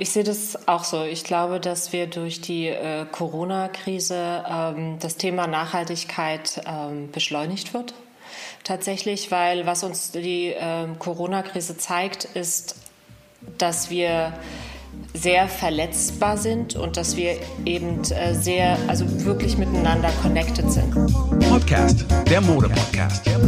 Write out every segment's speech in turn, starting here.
Ich sehe das auch so. Ich glaube, dass wir durch die äh, Corona-Krise ähm, das Thema Nachhaltigkeit ähm, beschleunigt wird. Tatsächlich, weil was uns die äh, Corona-Krise zeigt, ist, dass wir sehr verletzbar sind und dass wir eben äh, sehr, also wirklich miteinander connected sind. Podcast, der Mode-Podcast. Der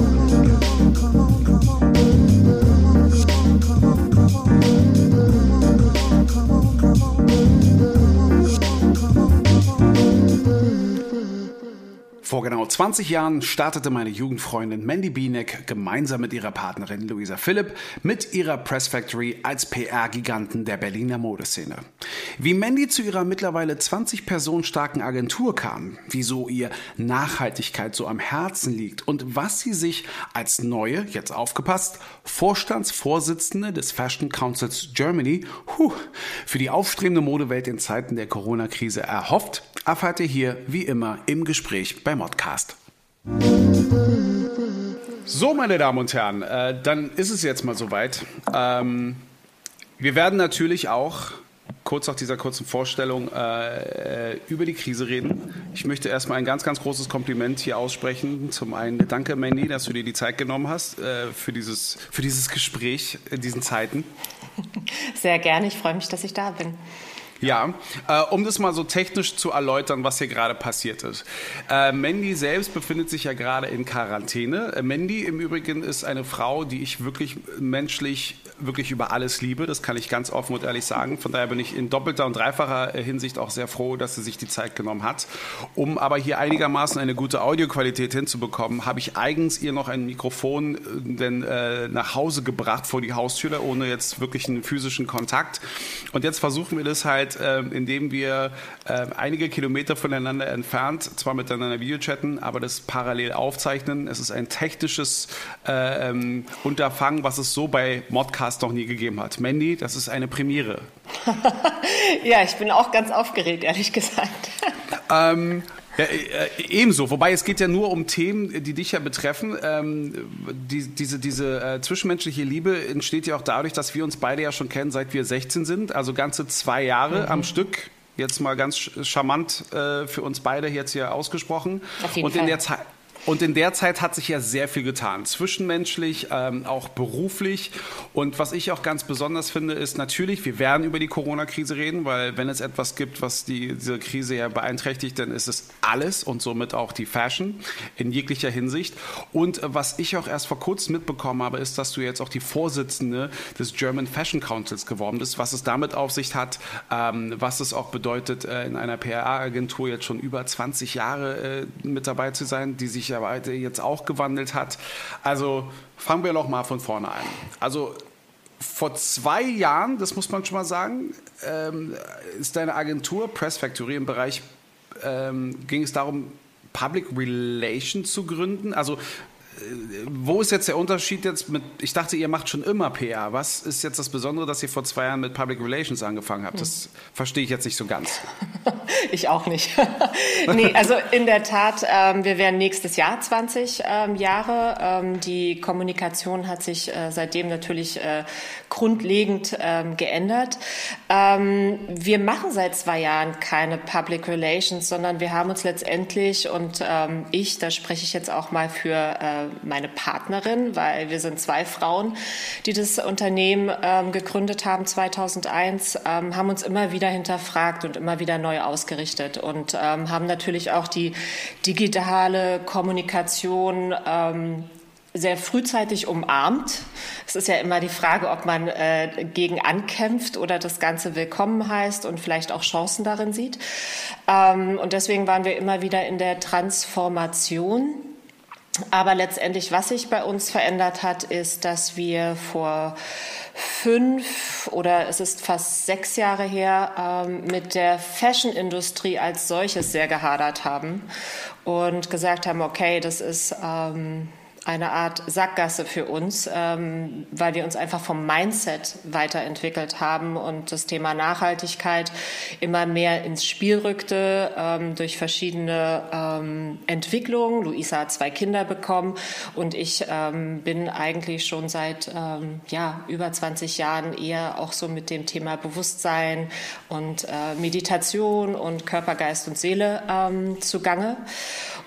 Vor genau 20 Jahren startete meine Jugendfreundin Mandy Bienek gemeinsam mit ihrer Partnerin Luisa Philipp mit ihrer Press Factory als PR-Giganten der Berliner Modeszene. Wie Mandy zu ihrer mittlerweile 20 Personen starken Agentur kam, wieso ihr Nachhaltigkeit so am Herzen liegt und was sie sich als neue, jetzt aufgepasst, Vorstandsvorsitzende des Fashion Councils Germany huh, für die aufstrebende Modewelt in Zeiten der Corona-Krise erhofft, erfahrt ihr hier wie immer im Gespräch bei Modcast. So, meine Damen und Herren, äh, dann ist es jetzt mal soweit. Ähm, wir werden natürlich auch kurz nach dieser kurzen Vorstellung äh, über die Krise reden. Ich möchte erstmal ein ganz, ganz großes Kompliment hier aussprechen. Zum einen danke, Mandy, dass du dir die Zeit genommen hast äh, für, dieses, für dieses Gespräch in diesen Zeiten. Sehr gerne, ich freue mich, dass ich da bin. Ja, äh, um das mal so technisch zu erläutern, was hier gerade passiert ist. Äh, Mandy selbst befindet sich ja gerade in Quarantäne. Äh, Mandy im Übrigen ist eine Frau, die ich wirklich menschlich wirklich über alles liebe. Das kann ich ganz offen und ehrlich sagen. Von daher bin ich in doppelter und dreifacher äh, Hinsicht auch sehr froh, dass sie sich die Zeit genommen hat. Um aber hier einigermaßen eine gute Audioqualität hinzubekommen, habe ich eigens ihr noch ein Mikrofon äh, denn, äh, nach Hause gebracht vor die Haustür, ohne jetzt wirklich einen physischen Kontakt. Und jetzt versuchen wir das halt Zeit, ähm, indem wir ähm, einige Kilometer voneinander entfernt zwar miteinander Videochatten, aber das parallel aufzeichnen. Es ist ein technisches äh, ähm, Unterfangen, was es so bei Modcast noch nie gegeben hat. Mandy, das ist eine Premiere. ja, ich bin auch ganz aufgeregt, ehrlich gesagt. ähm, ja, äh, ebenso, wobei es geht ja nur um Themen, die dich ja betreffen. Ähm, die, diese diese äh, zwischenmenschliche Liebe entsteht ja auch dadurch, dass wir uns beide ja schon kennen, seit wir 16 sind, also ganze zwei Jahre mhm. am Stück. Jetzt mal ganz charmant äh, für uns beide jetzt hier ausgesprochen. Auf jeden Und Fall. in der Zeit und in der Zeit hat sich ja sehr viel getan, zwischenmenschlich, ähm, auch beruflich. Und was ich auch ganz besonders finde, ist natürlich, wir werden über die Corona-Krise reden, weil wenn es etwas gibt, was die, diese Krise ja beeinträchtigt, dann ist es alles und somit auch die Fashion in jeglicher Hinsicht. Und was ich auch erst vor kurzem mitbekommen habe, ist, dass du jetzt auch die Vorsitzende des German Fashion Councils geworden bist, was es damit auf sich hat, ähm, was es auch bedeutet, äh, in einer PR-Agentur jetzt schon über 20 Jahre äh, mit dabei zu sein, die sich ja möglicherweise jetzt auch gewandelt hat. Also fangen wir noch mal von vorne an. Also vor zwei Jahren, das muss man schon mal sagen, ähm, ist deine Agentur Press Factory im Bereich, ähm, ging es darum, Public Relations zu gründen. Also wo ist jetzt der Unterschied jetzt mit, ich dachte, ihr macht schon immer PR. Was ist jetzt das Besondere, dass ihr vor zwei Jahren mit Public Relations angefangen habt? Das verstehe ich jetzt nicht so ganz. ich auch nicht. nee, also in der Tat, ähm, wir werden nächstes Jahr 20 ähm, Jahre. Ähm, die Kommunikation hat sich äh, seitdem natürlich äh, grundlegend geändert. Wir machen seit zwei Jahren keine Public Relations, sondern wir haben uns letztendlich und ich, da spreche ich jetzt auch mal für äh, meine Partnerin, weil wir sind zwei Frauen, die das Unternehmen ähm, gegründet haben 2001, ähm, haben uns immer wieder hinterfragt und immer wieder neu ausgerichtet und ähm, haben natürlich auch die digitale Kommunikation ähm, sehr frühzeitig umarmt. Es ist ja immer die Frage, ob man äh, gegen ankämpft oder das Ganze willkommen heißt und vielleicht auch Chancen darin sieht. Ähm, und deswegen waren wir immer wieder in der Transformation aber letztendlich, was sich bei uns verändert hat, ist, dass wir vor fünf oder es ist fast sechs Jahre her ähm, mit der Fashion-Industrie als solches sehr gehadert haben und gesagt haben, okay, das ist ähm, eine Art Sackgasse für uns, ähm, weil wir uns einfach vom Mindset weiterentwickelt haben und das Thema Nachhaltigkeit immer mehr ins Spiel rückte ähm, durch verschiedene ähm, Entwicklungen. Luisa hat zwei Kinder bekommen und ich ähm, bin eigentlich schon seit ähm, ja, über 20 Jahren eher auch so mit dem Thema Bewusstsein und äh, Meditation und Körper, Geist und Seele ähm, zugange.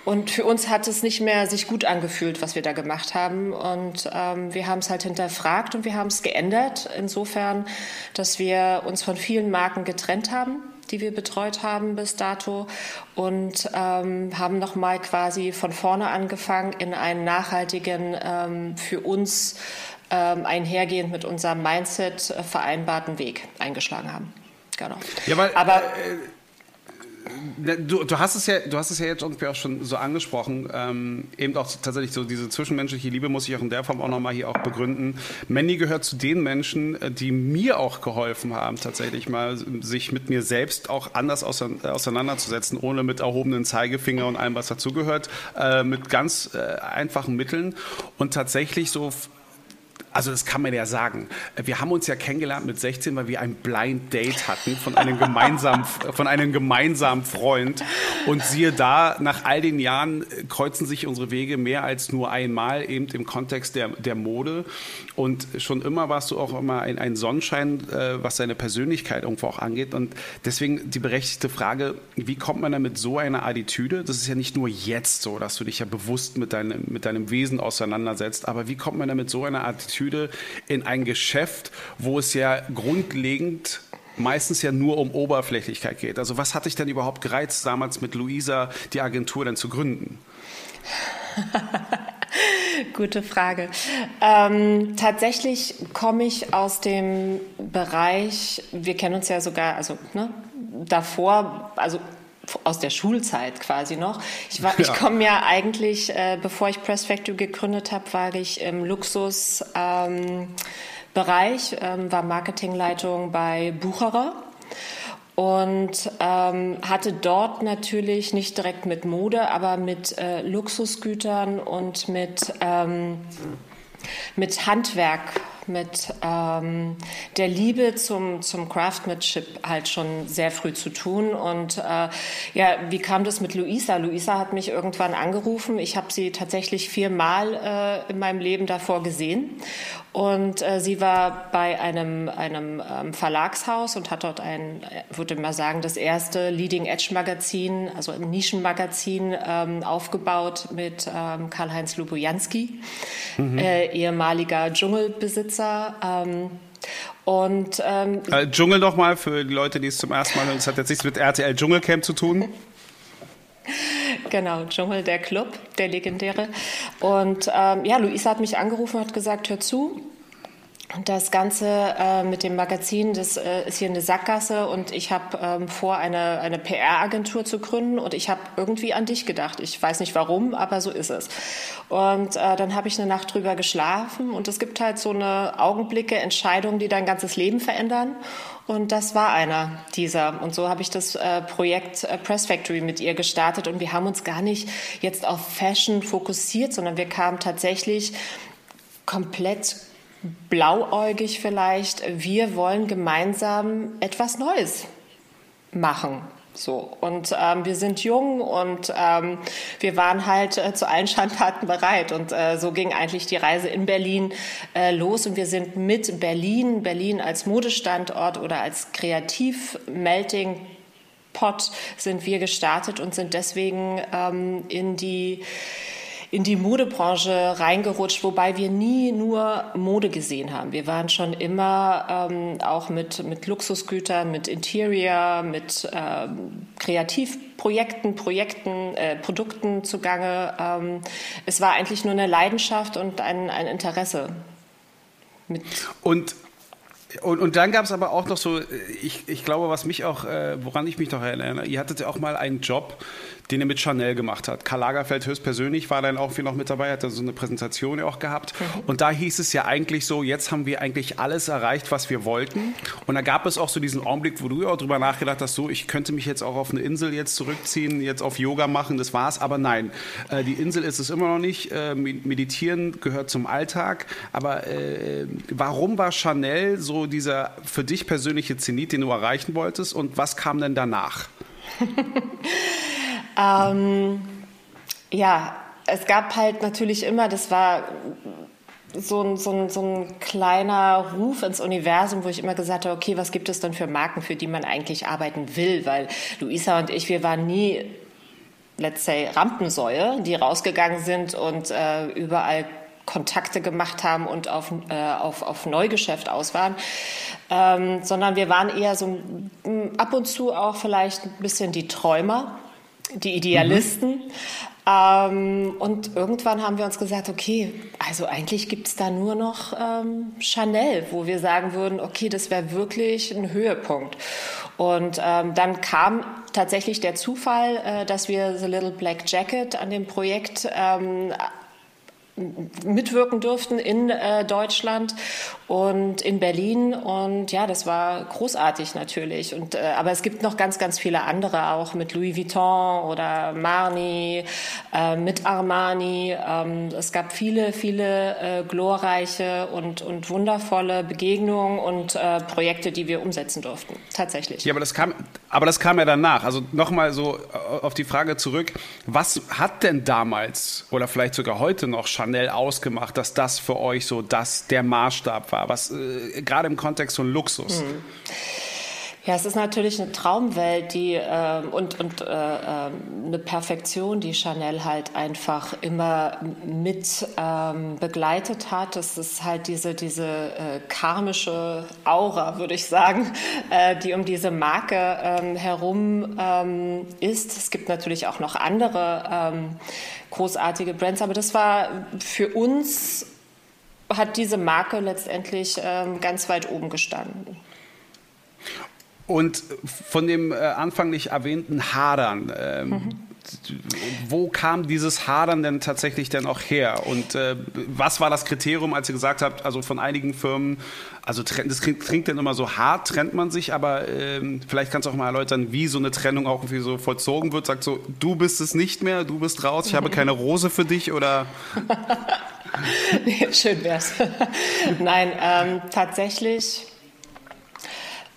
Und für uns hat es nicht mehr sich gut angefühlt, was wir da gemacht haben. Und ähm, wir haben es halt hinterfragt und wir haben es geändert. Insofern, dass wir uns von vielen Marken getrennt haben die wir betreut haben bis dato und ähm, haben nochmal quasi von vorne angefangen in einen nachhaltigen, ähm, für uns ähm, einhergehend mit unserem Mindset äh, vereinbarten Weg eingeschlagen haben. Genau. Ja, weil, Aber äh, Du, du, hast es ja, du hast es ja jetzt irgendwie auch schon so angesprochen, ähm, eben auch tatsächlich so diese zwischenmenschliche Liebe muss ich auch in der Form auch nochmal hier auch begründen. Mandy gehört zu den Menschen, äh, die mir auch geholfen haben, tatsächlich mal sich mit mir selbst auch anders auseinanderzusetzen, ohne mit erhobenen Zeigefinger und allem, was dazugehört, äh, mit ganz äh, einfachen Mitteln und tatsächlich so also das kann man ja sagen. Wir haben uns ja kennengelernt mit 16, weil wir ein Blind Date hatten von einem gemeinsamen, von einem gemeinsamen Freund. Und siehe da, nach all den Jahren kreuzen sich unsere Wege mehr als nur einmal eben im Kontext der, der Mode. Und schon immer warst du auch immer ein, ein Sonnenschein, äh, was deine Persönlichkeit irgendwo auch angeht. Und deswegen die berechtigte Frage, wie kommt man da mit so einer Attitüde? Das ist ja nicht nur jetzt so, dass du dich ja bewusst mit deinem, mit deinem Wesen auseinandersetzt, aber wie kommt man da mit so einer Attitüde Attitüde in ein Geschäft, wo es ja grundlegend meistens ja nur um Oberflächlichkeit geht. Also was hat dich denn überhaupt gereizt, damals mit Luisa die Agentur dann zu gründen? Gute Frage. Ähm, tatsächlich komme ich aus dem Bereich, wir kennen uns ja sogar, also ne, davor, also aus der Schulzeit quasi noch. Ich, war, ja. ich komme ja eigentlich, äh, bevor ich Press Factory gegründet habe, war ich im Luxus. Ähm, Bereich, ähm, war Marketingleitung bei Bucherer und ähm, hatte dort natürlich nicht direkt mit Mode, aber mit äh, Luxusgütern und mit, ähm, mit Handwerk mit ähm, der Liebe zum, zum Craftsmanship halt schon sehr früh zu tun. Und äh, ja, wie kam das mit Luisa? Luisa hat mich irgendwann angerufen. Ich habe sie tatsächlich viermal äh, in meinem Leben davor gesehen. Und äh, sie war bei einem, einem ähm, Verlagshaus und hat dort ein, würde mal sagen, das erste Leading Edge Magazin, also ein Nischenmagazin ähm, aufgebaut mit ähm, Karl-Heinz Lubojanski, mhm. äh, ehemaliger Dschungelbesitzer. Ähm, und ähm, äh, Dschungel nochmal für die Leute, die es zum ersten Mal hören. Das hat jetzt nichts mit RTL Dschungelcamp zu tun. Genau, Dschungel, der Club, der legendäre. Und ähm, ja, Luisa hat mich angerufen und hat gesagt, hör zu, das Ganze äh, mit dem Magazin, das äh, ist hier eine Sackgasse und ich habe ähm, vor, eine, eine PR-Agentur zu gründen und ich habe irgendwie an dich gedacht. Ich weiß nicht warum, aber so ist es. Und äh, dann habe ich eine Nacht drüber geschlafen und es gibt halt so eine Augenblicke, Entscheidungen, die dein ganzes Leben verändern. Und das war einer dieser. Und so habe ich das äh, Projekt äh, Press Factory mit ihr gestartet. Und wir haben uns gar nicht jetzt auf Fashion fokussiert, sondern wir kamen tatsächlich komplett blauäugig vielleicht. Wir wollen gemeinsam etwas Neues machen. So. Und ähm, wir sind jung und ähm, wir waren halt äh, zu allen Schandtaten bereit. Und äh, so ging eigentlich die Reise in Berlin äh, los. Und wir sind mit Berlin, Berlin als Modestandort oder als Kreativ-Melting Pot sind wir gestartet und sind deswegen ähm, in die in die Modebranche reingerutscht, wobei wir nie nur Mode gesehen haben. Wir waren schon immer ähm, auch mit, mit Luxusgütern, mit Interior, mit ähm, Kreativprojekten, Projekten, äh, Produkten zugange. Ähm, es war eigentlich nur eine Leidenschaft und ein, ein Interesse. Mit und und, und dann gab es aber auch noch so, ich, ich glaube, was mich auch, äh, woran ich mich noch erinnere, ihr hattet ja auch mal einen Job, den er mit Chanel gemacht hat. Karl Lagerfeld höchstpersönlich war dann auch viel noch mit dabei, hat dann so eine Präsentation ja auch gehabt. Mhm. Und da hieß es ja eigentlich so, jetzt haben wir eigentlich alles erreicht, was wir wollten. Und da gab es auch so diesen Augenblick, wo du ja auch drüber nachgedacht hast, so, ich könnte mich jetzt auch auf eine Insel jetzt zurückziehen, jetzt auf Yoga machen, das war's. Aber nein, äh, die Insel ist es immer noch nicht. Äh, meditieren gehört zum Alltag. Aber äh, warum war Chanel so dieser für dich persönliche Zenit, den du erreichen wolltest? Und was kam denn danach? ähm, ja, es gab halt natürlich immer, das war so ein, so, ein, so ein kleiner Ruf ins Universum, wo ich immer gesagt habe, okay, was gibt es denn für Marken, für die man eigentlich arbeiten will? Weil Luisa und ich, wir waren nie, let's say, Rampensäue, die rausgegangen sind und äh, überall Kontakte gemacht haben und auf, äh, auf, auf Neugeschäft aus waren, ähm, sondern wir waren eher so ab und zu auch vielleicht ein bisschen die Träumer, die Idealisten. Mhm. Ähm, und irgendwann haben wir uns gesagt, okay, also eigentlich gibt es da nur noch ähm, Chanel, wo wir sagen würden, okay, das wäre wirklich ein Höhepunkt. Und ähm, dann kam tatsächlich der Zufall, äh, dass wir The Little Black Jacket an dem Projekt ähm, mitwirken durften in äh, Deutschland und in Berlin und ja, das war großartig natürlich. Und äh, aber es gibt noch ganz, ganz viele andere auch mit Louis Vuitton oder Marni, äh, mit Armani. Ähm, es gab viele, viele äh, glorreiche und und wundervolle Begegnungen und äh, Projekte, die wir umsetzen durften. Tatsächlich. Ja, aber das kam, aber das kam ja danach. Also nochmal so äh, auf die Frage zurück: Was hat denn damals oder vielleicht sogar heute noch Chanel ausgemacht, dass das für euch so das der Maßstab war, was äh, gerade im Kontext von Luxus? Mhm. Ja, es ist natürlich eine Traumwelt, die äh, und und äh, ähm, eine Perfektion, die Chanel halt einfach immer mit ähm, begleitet hat. Es ist halt diese diese äh, karmische Aura, würde ich sagen, äh, die um diese Marke ähm, herum ähm, ist. Es gibt natürlich auch noch andere ähm, großartige Brands. Aber das war für uns, hat diese Marke letztendlich ähm, ganz weit oben gestanden. Und von dem äh, anfanglich erwähnten Hadern, ähm, mhm. wo kam dieses Hadern denn tatsächlich denn auch her? Und äh, was war das Kriterium, als ihr gesagt habt, also von einigen Firmen, also das klingt, klingt dann immer so hart, trennt man sich, aber ähm, vielleicht kannst du auch mal erläutern, wie so eine Trennung auch irgendwie so vollzogen wird. Sagt so, du bist es nicht mehr, du bist raus, ich habe keine Rose für dich oder... schön wär's. Nein, ähm, tatsächlich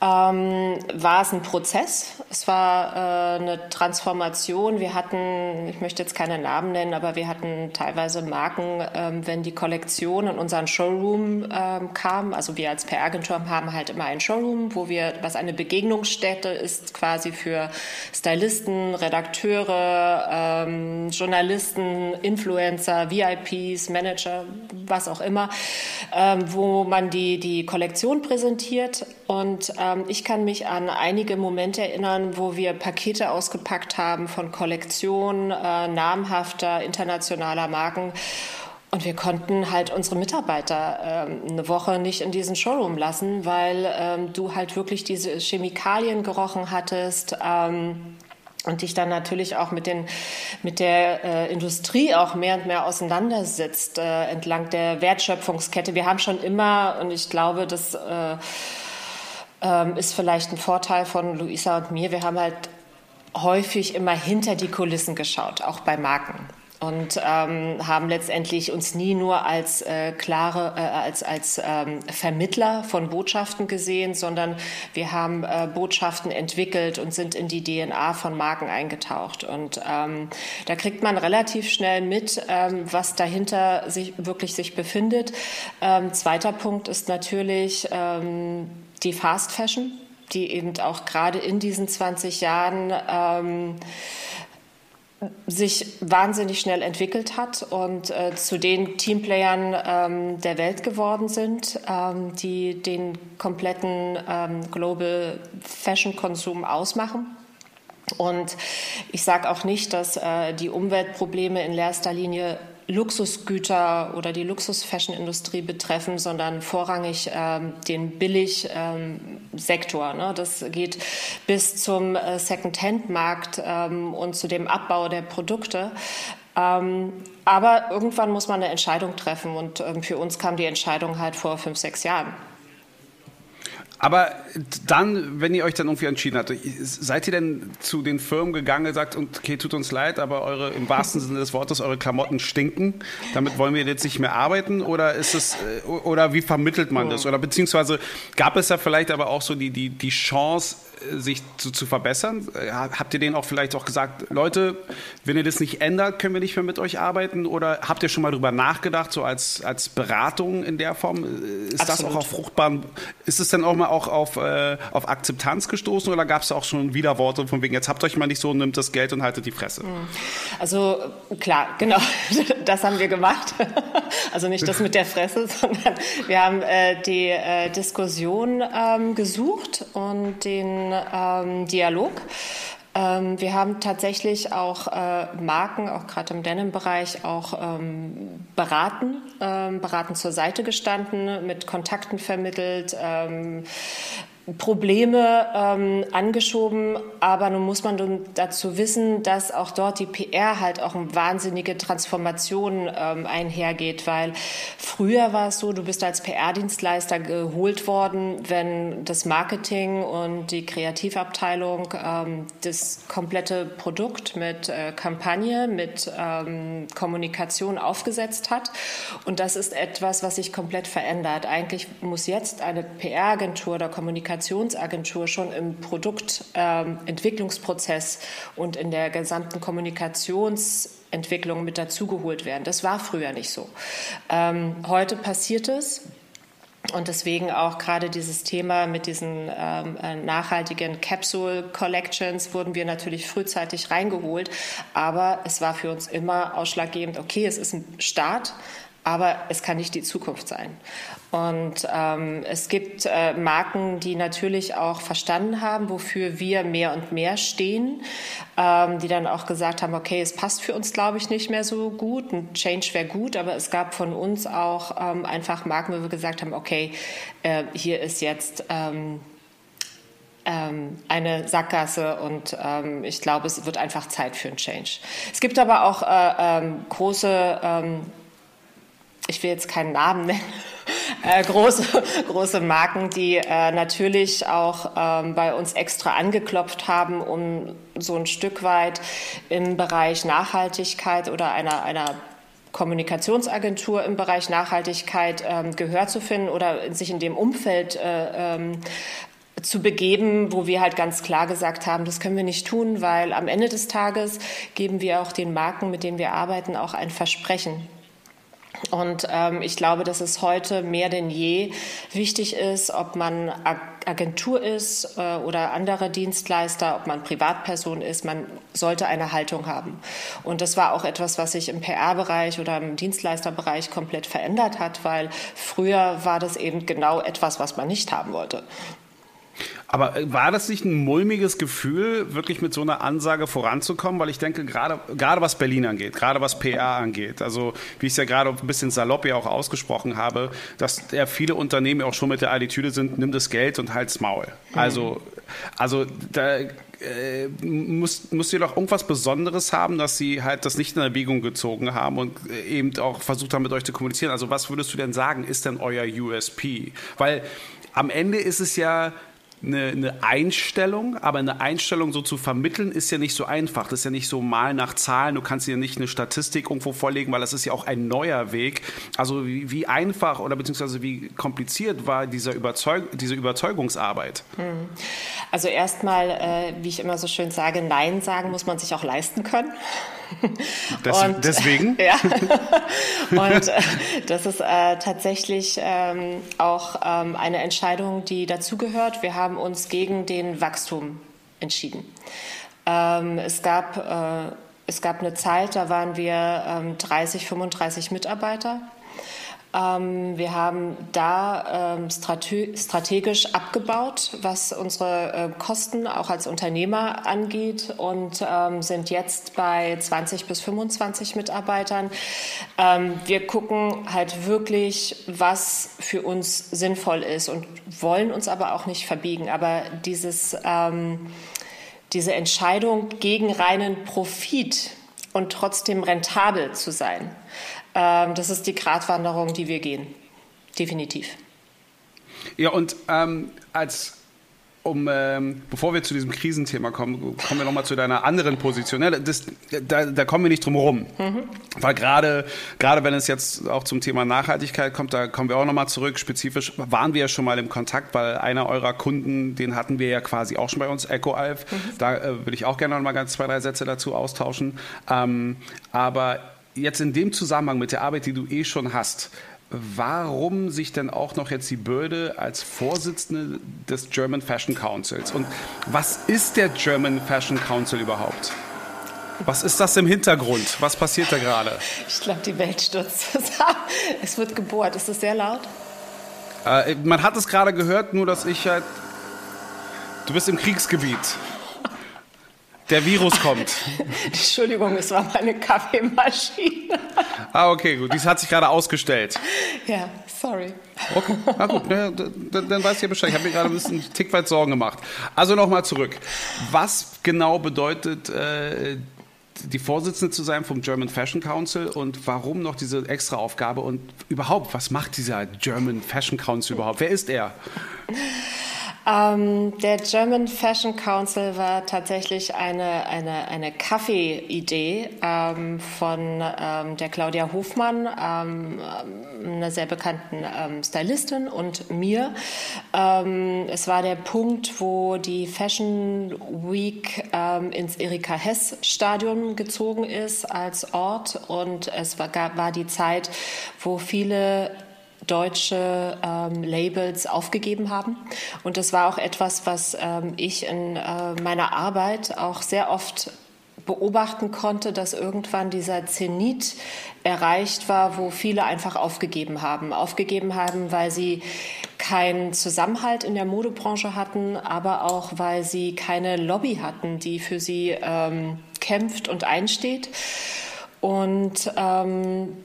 ähm, war es ein Prozess. Es war äh, eine Transformation. Wir hatten, ich möchte jetzt keine Namen nennen, aber wir hatten teilweise Marken, ähm, wenn die Kollektion in unseren Showroom ähm, kam. Also wir als PR-Agentur haben halt immer einen Showroom, wo wir, was eine Begegnungsstätte ist, quasi für Stylisten, Redakteure, ähm, Journalisten, Influencer, VIPs, Manager, was auch immer, ähm, wo man die, die Kollektion präsentiert und ähm, ich kann mich an einige Momente erinnern, wo wir Pakete ausgepackt haben von Kollektionen äh, namhafter internationaler Marken. Und wir konnten halt unsere Mitarbeiter ähm, eine Woche nicht in diesen Showroom lassen, weil ähm, du halt wirklich diese Chemikalien gerochen hattest. Ähm, und dich dann natürlich auch mit, den, mit der äh, Industrie auch mehr und mehr auseinandersetzt äh, entlang der Wertschöpfungskette. Wir haben schon immer, und ich glaube, dass äh, ähm, ist vielleicht ein Vorteil von Luisa und mir. Wir haben halt häufig immer hinter die Kulissen geschaut, auch bei Marken und ähm, haben letztendlich uns nie nur als äh, klare, äh, als, als ähm, Vermittler von Botschaften gesehen, sondern wir haben äh, Botschaften entwickelt und sind in die DNA von Marken eingetaucht. Und ähm, da kriegt man relativ schnell mit, ähm, was dahinter sich wirklich sich befindet. Ähm, zweiter Punkt ist natürlich ähm, die Fast Fashion, die eben auch gerade in diesen 20 Jahren ähm, sich wahnsinnig schnell entwickelt hat und äh, zu den Teamplayern ähm, der Welt geworden sind, ähm, die den kompletten ähm, Global Fashion Konsum ausmachen. Und ich sage auch nicht, dass äh, die Umweltprobleme in erster Linie Luxusgüter oder die Luxus-Fashion-Industrie betreffen, sondern vorrangig ähm, den Billig-Sektor. Ähm, ne? Das geht bis zum äh, Second-Hand-Markt ähm, und zu dem Abbau der Produkte. Ähm, aber irgendwann muss man eine Entscheidung treffen und ähm, für uns kam die Entscheidung halt vor fünf, sechs Jahren. Aber dann, wenn ihr euch dann irgendwie entschieden habt, seid ihr denn zu den Firmen gegangen und sagt, okay, tut uns leid, aber eure, im wahrsten Sinne des Wortes, eure Klamotten stinken, damit wollen wir jetzt nicht mehr arbeiten? Oder ist es, äh, oder wie vermittelt man das? Oder beziehungsweise gab es ja vielleicht aber auch so die, die, die Chance, sich zu, zu verbessern? Äh, habt ihr denen auch vielleicht auch gesagt, Leute, wenn ihr das nicht ändert, können wir nicht mehr mit euch arbeiten? Oder habt ihr schon mal darüber nachgedacht, so als, als Beratung in der Form? Äh, ist Absolut. das auch auf fruchtbaren, ist es dann auch mal auch auf, äh, auf Akzeptanz gestoßen oder gab es auch schon Widerworte von wegen, jetzt habt euch mal nicht so, nimmt das Geld und haltet die Fresse? Hm. Also klar, genau, das haben wir gemacht. Also nicht das mit der Fresse, sondern wir haben äh, die äh, Diskussion ähm, gesucht und den ähm, Dialog. Ähm, wir haben tatsächlich auch äh, Marken, auch gerade im Denim-Bereich, auch ähm, beraten, ähm, beraten zur Seite gestanden, mit Kontakten vermittelt, ähm, Probleme ähm, angeschoben, aber nun muss man dazu wissen, dass auch dort die PR halt auch eine wahnsinnige Transformation ähm, einhergeht, weil früher war es so, du bist als PR-Dienstleister geholt worden, wenn das Marketing und die Kreativabteilung ähm, das komplette Produkt mit äh, Kampagne, mit ähm, Kommunikation aufgesetzt hat. Und das ist etwas, was sich komplett verändert. Eigentlich muss jetzt eine PR-Agentur oder Kommunikation Kommunikationsagentur schon im Produktentwicklungsprozess ähm, und in der gesamten Kommunikationsentwicklung mit dazugeholt werden. Das war früher nicht so. Ähm, heute passiert es. Und deswegen auch gerade dieses Thema mit diesen ähm, äh, nachhaltigen Capsule Collections wurden wir natürlich frühzeitig reingeholt. Aber es war für uns immer ausschlaggebend, okay, es ist ein Start, aber es kann nicht die Zukunft sein. Und ähm, es gibt äh, Marken, die natürlich auch verstanden haben, wofür wir mehr und mehr stehen, ähm, die dann auch gesagt haben, okay, es passt für uns, glaube ich, nicht mehr so gut. Ein Change wäre gut, aber es gab von uns auch ähm, einfach Marken, wo wir gesagt haben, okay, äh, hier ist jetzt ähm, ähm, eine Sackgasse und ähm, ich glaube, es wird einfach Zeit für einen Change. Es gibt aber auch äh, ähm, große ähm, ich will jetzt keinen Namen nennen, äh, große, große Marken, die äh, natürlich auch ähm, bei uns extra angeklopft haben, um so ein Stück weit im Bereich Nachhaltigkeit oder einer, einer Kommunikationsagentur im Bereich Nachhaltigkeit ähm, Gehör zu finden oder sich in dem Umfeld äh, ähm, zu begeben, wo wir halt ganz klar gesagt haben, das können wir nicht tun, weil am Ende des Tages geben wir auch den Marken, mit denen wir arbeiten, auch ein Versprechen. Und ähm, ich glaube, dass es heute mehr denn je wichtig ist, ob man Agentur ist äh, oder andere Dienstleister, ob man Privatperson ist, man sollte eine Haltung haben. Und das war auch etwas, was sich im PR-Bereich oder im Dienstleisterbereich komplett verändert hat, weil früher war das eben genau etwas, was man nicht haben wollte. Aber äh, war das nicht ein mulmiges Gefühl, wirklich mit so einer Ansage voranzukommen? Weil ich denke, gerade, gerade was Berlin angeht, gerade was PR angeht, also wie ich es ja gerade ein bisschen salopp ja auch ausgesprochen habe, dass ja viele Unternehmen auch schon mit der Attitüde sind, nimm das Geld und halt's Maul. Mhm. Also, also da äh, muss, muss ihr doch irgendwas Besonderes haben, dass sie halt das nicht in Erwägung gezogen haben und äh, eben auch versucht haben, mit euch zu kommunizieren. Also was würdest du denn sagen, ist denn euer USP? Weil am Ende ist es ja eine, eine, Einstellung, aber eine Einstellung so zu vermitteln ist ja nicht so einfach. Das ist ja nicht so mal nach Zahlen. Du kannst ja nicht eine Statistik irgendwo vorlegen, weil das ist ja auch ein neuer Weg. Also wie, wie einfach oder beziehungsweise wie kompliziert war dieser Überzeug diese Überzeugungsarbeit? Hm. Also erstmal, äh, wie ich immer so schön sage, Nein sagen muss man sich auch leisten können. Das, und, deswegen? ja. Und äh, das ist äh, tatsächlich ähm, auch ähm, eine Entscheidung, die dazugehört. Wir haben uns gegen den Wachstum entschieden. Ähm, es gab äh, es gab eine Zeit, da waren wir 30, ähm, 35 Mitarbeiter. Ähm, wir haben da ähm, strategisch abgebaut, was unsere äh, Kosten auch als Unternehmer angeht und ähm, sind jetzt bei 20 bis 25 Mitarbeitern. wir gucken halt wirklich, was für uns sinnvoll ist und wollen uns aber auch nicht verbiegen. Aber dieses, diese Entscheidung gegen reinen Profit und trotzdem rentabel zu sein, ähm, das ist die Gratwanderung, die wir gehen. Definitiv. Ja, und ähm, als um, ähm, bevor wir zu diesem Krisenthema kommen, kommen wir nochmal zu deiner anderen Position. Das, da, da, kommen wir nicht drum herum. Mhm. Weil gerade, gerade wenn es jetzt auch zum Thema Nachhaltigkeit kommt, da kommen wir auch nochmal zurück. Spezifisch waren wir ja schon mal im Kontakt, weil einer eurer Kunden, den hatten wir ja quasi auch schon bei uns, EcoAlf. Mhm. Da äh, würde ich auch gerne nochmal ganz zwei, drei Sätze dazu austauschen. Ähm, aber jetzt in dem Zusammenhang mit der Arbeit, die du eh schon hast, warum sich denn auch noch jetzt die Bürde als Vorsitzende des German Fashion Councils und was ist der German Fashion Council überhaupt? Was ist das im Hintergrund? Was passiert da gerade? Ich glaube, die Welt stürzt zusammen. Es wird gebohrt. Ist das sehr laut? Äh, man hat es gerade gehört, nur dass ich halt. Du bist im Kriegsgebiet. Der Virus kommt. Entschuldigung, es war meine Kaffeemaschine. Ah, okay, gut. Dies hat sich gerade ausgestellt. Ja, sorry. Okay, na gut, ja, dann, dann weiß ich ja Bescheid. Ich habe mir gerade ein bisschen Tick weit Sorgen gemacht. Also nochmal zurück. Was genau bedeutet äh, die Vorsitzende zu sein vom German Fashion Council und warum noch diese extra Aufgabe und überhaupt, was macht dieser German Fashion Council überhaupt? Wer ist er? Ähm, der German Fashion Council war tatsächlich eine, eine, eine Kaffee-Idee ähm, von ähm, der Claudia Hofmann, ähm, einer sehr bekannten ähm, Stylistin und mir. Ähm, es war der Punkt, wo die Fashion Week ins Erika Hess Stadion gezogen ist als Ort und es war, war die Zeit, wo viele deutsche ähm, Labels aufgegeben haben. Und das war auch etwas, was ähm, ich in äh, meiner Arbeit auch sehr oft beobachten konnte, dass irgendwann dieser Zenit erreicht war, wo viele einfach aufgegeben haben. Aufgegeben haben, weil sie keinen Zusammenhalt in der Modebranche hatten, aber auch weil sie keine Lobby hatten, die für sie ähm, kämpft und einsteht. Und ähm,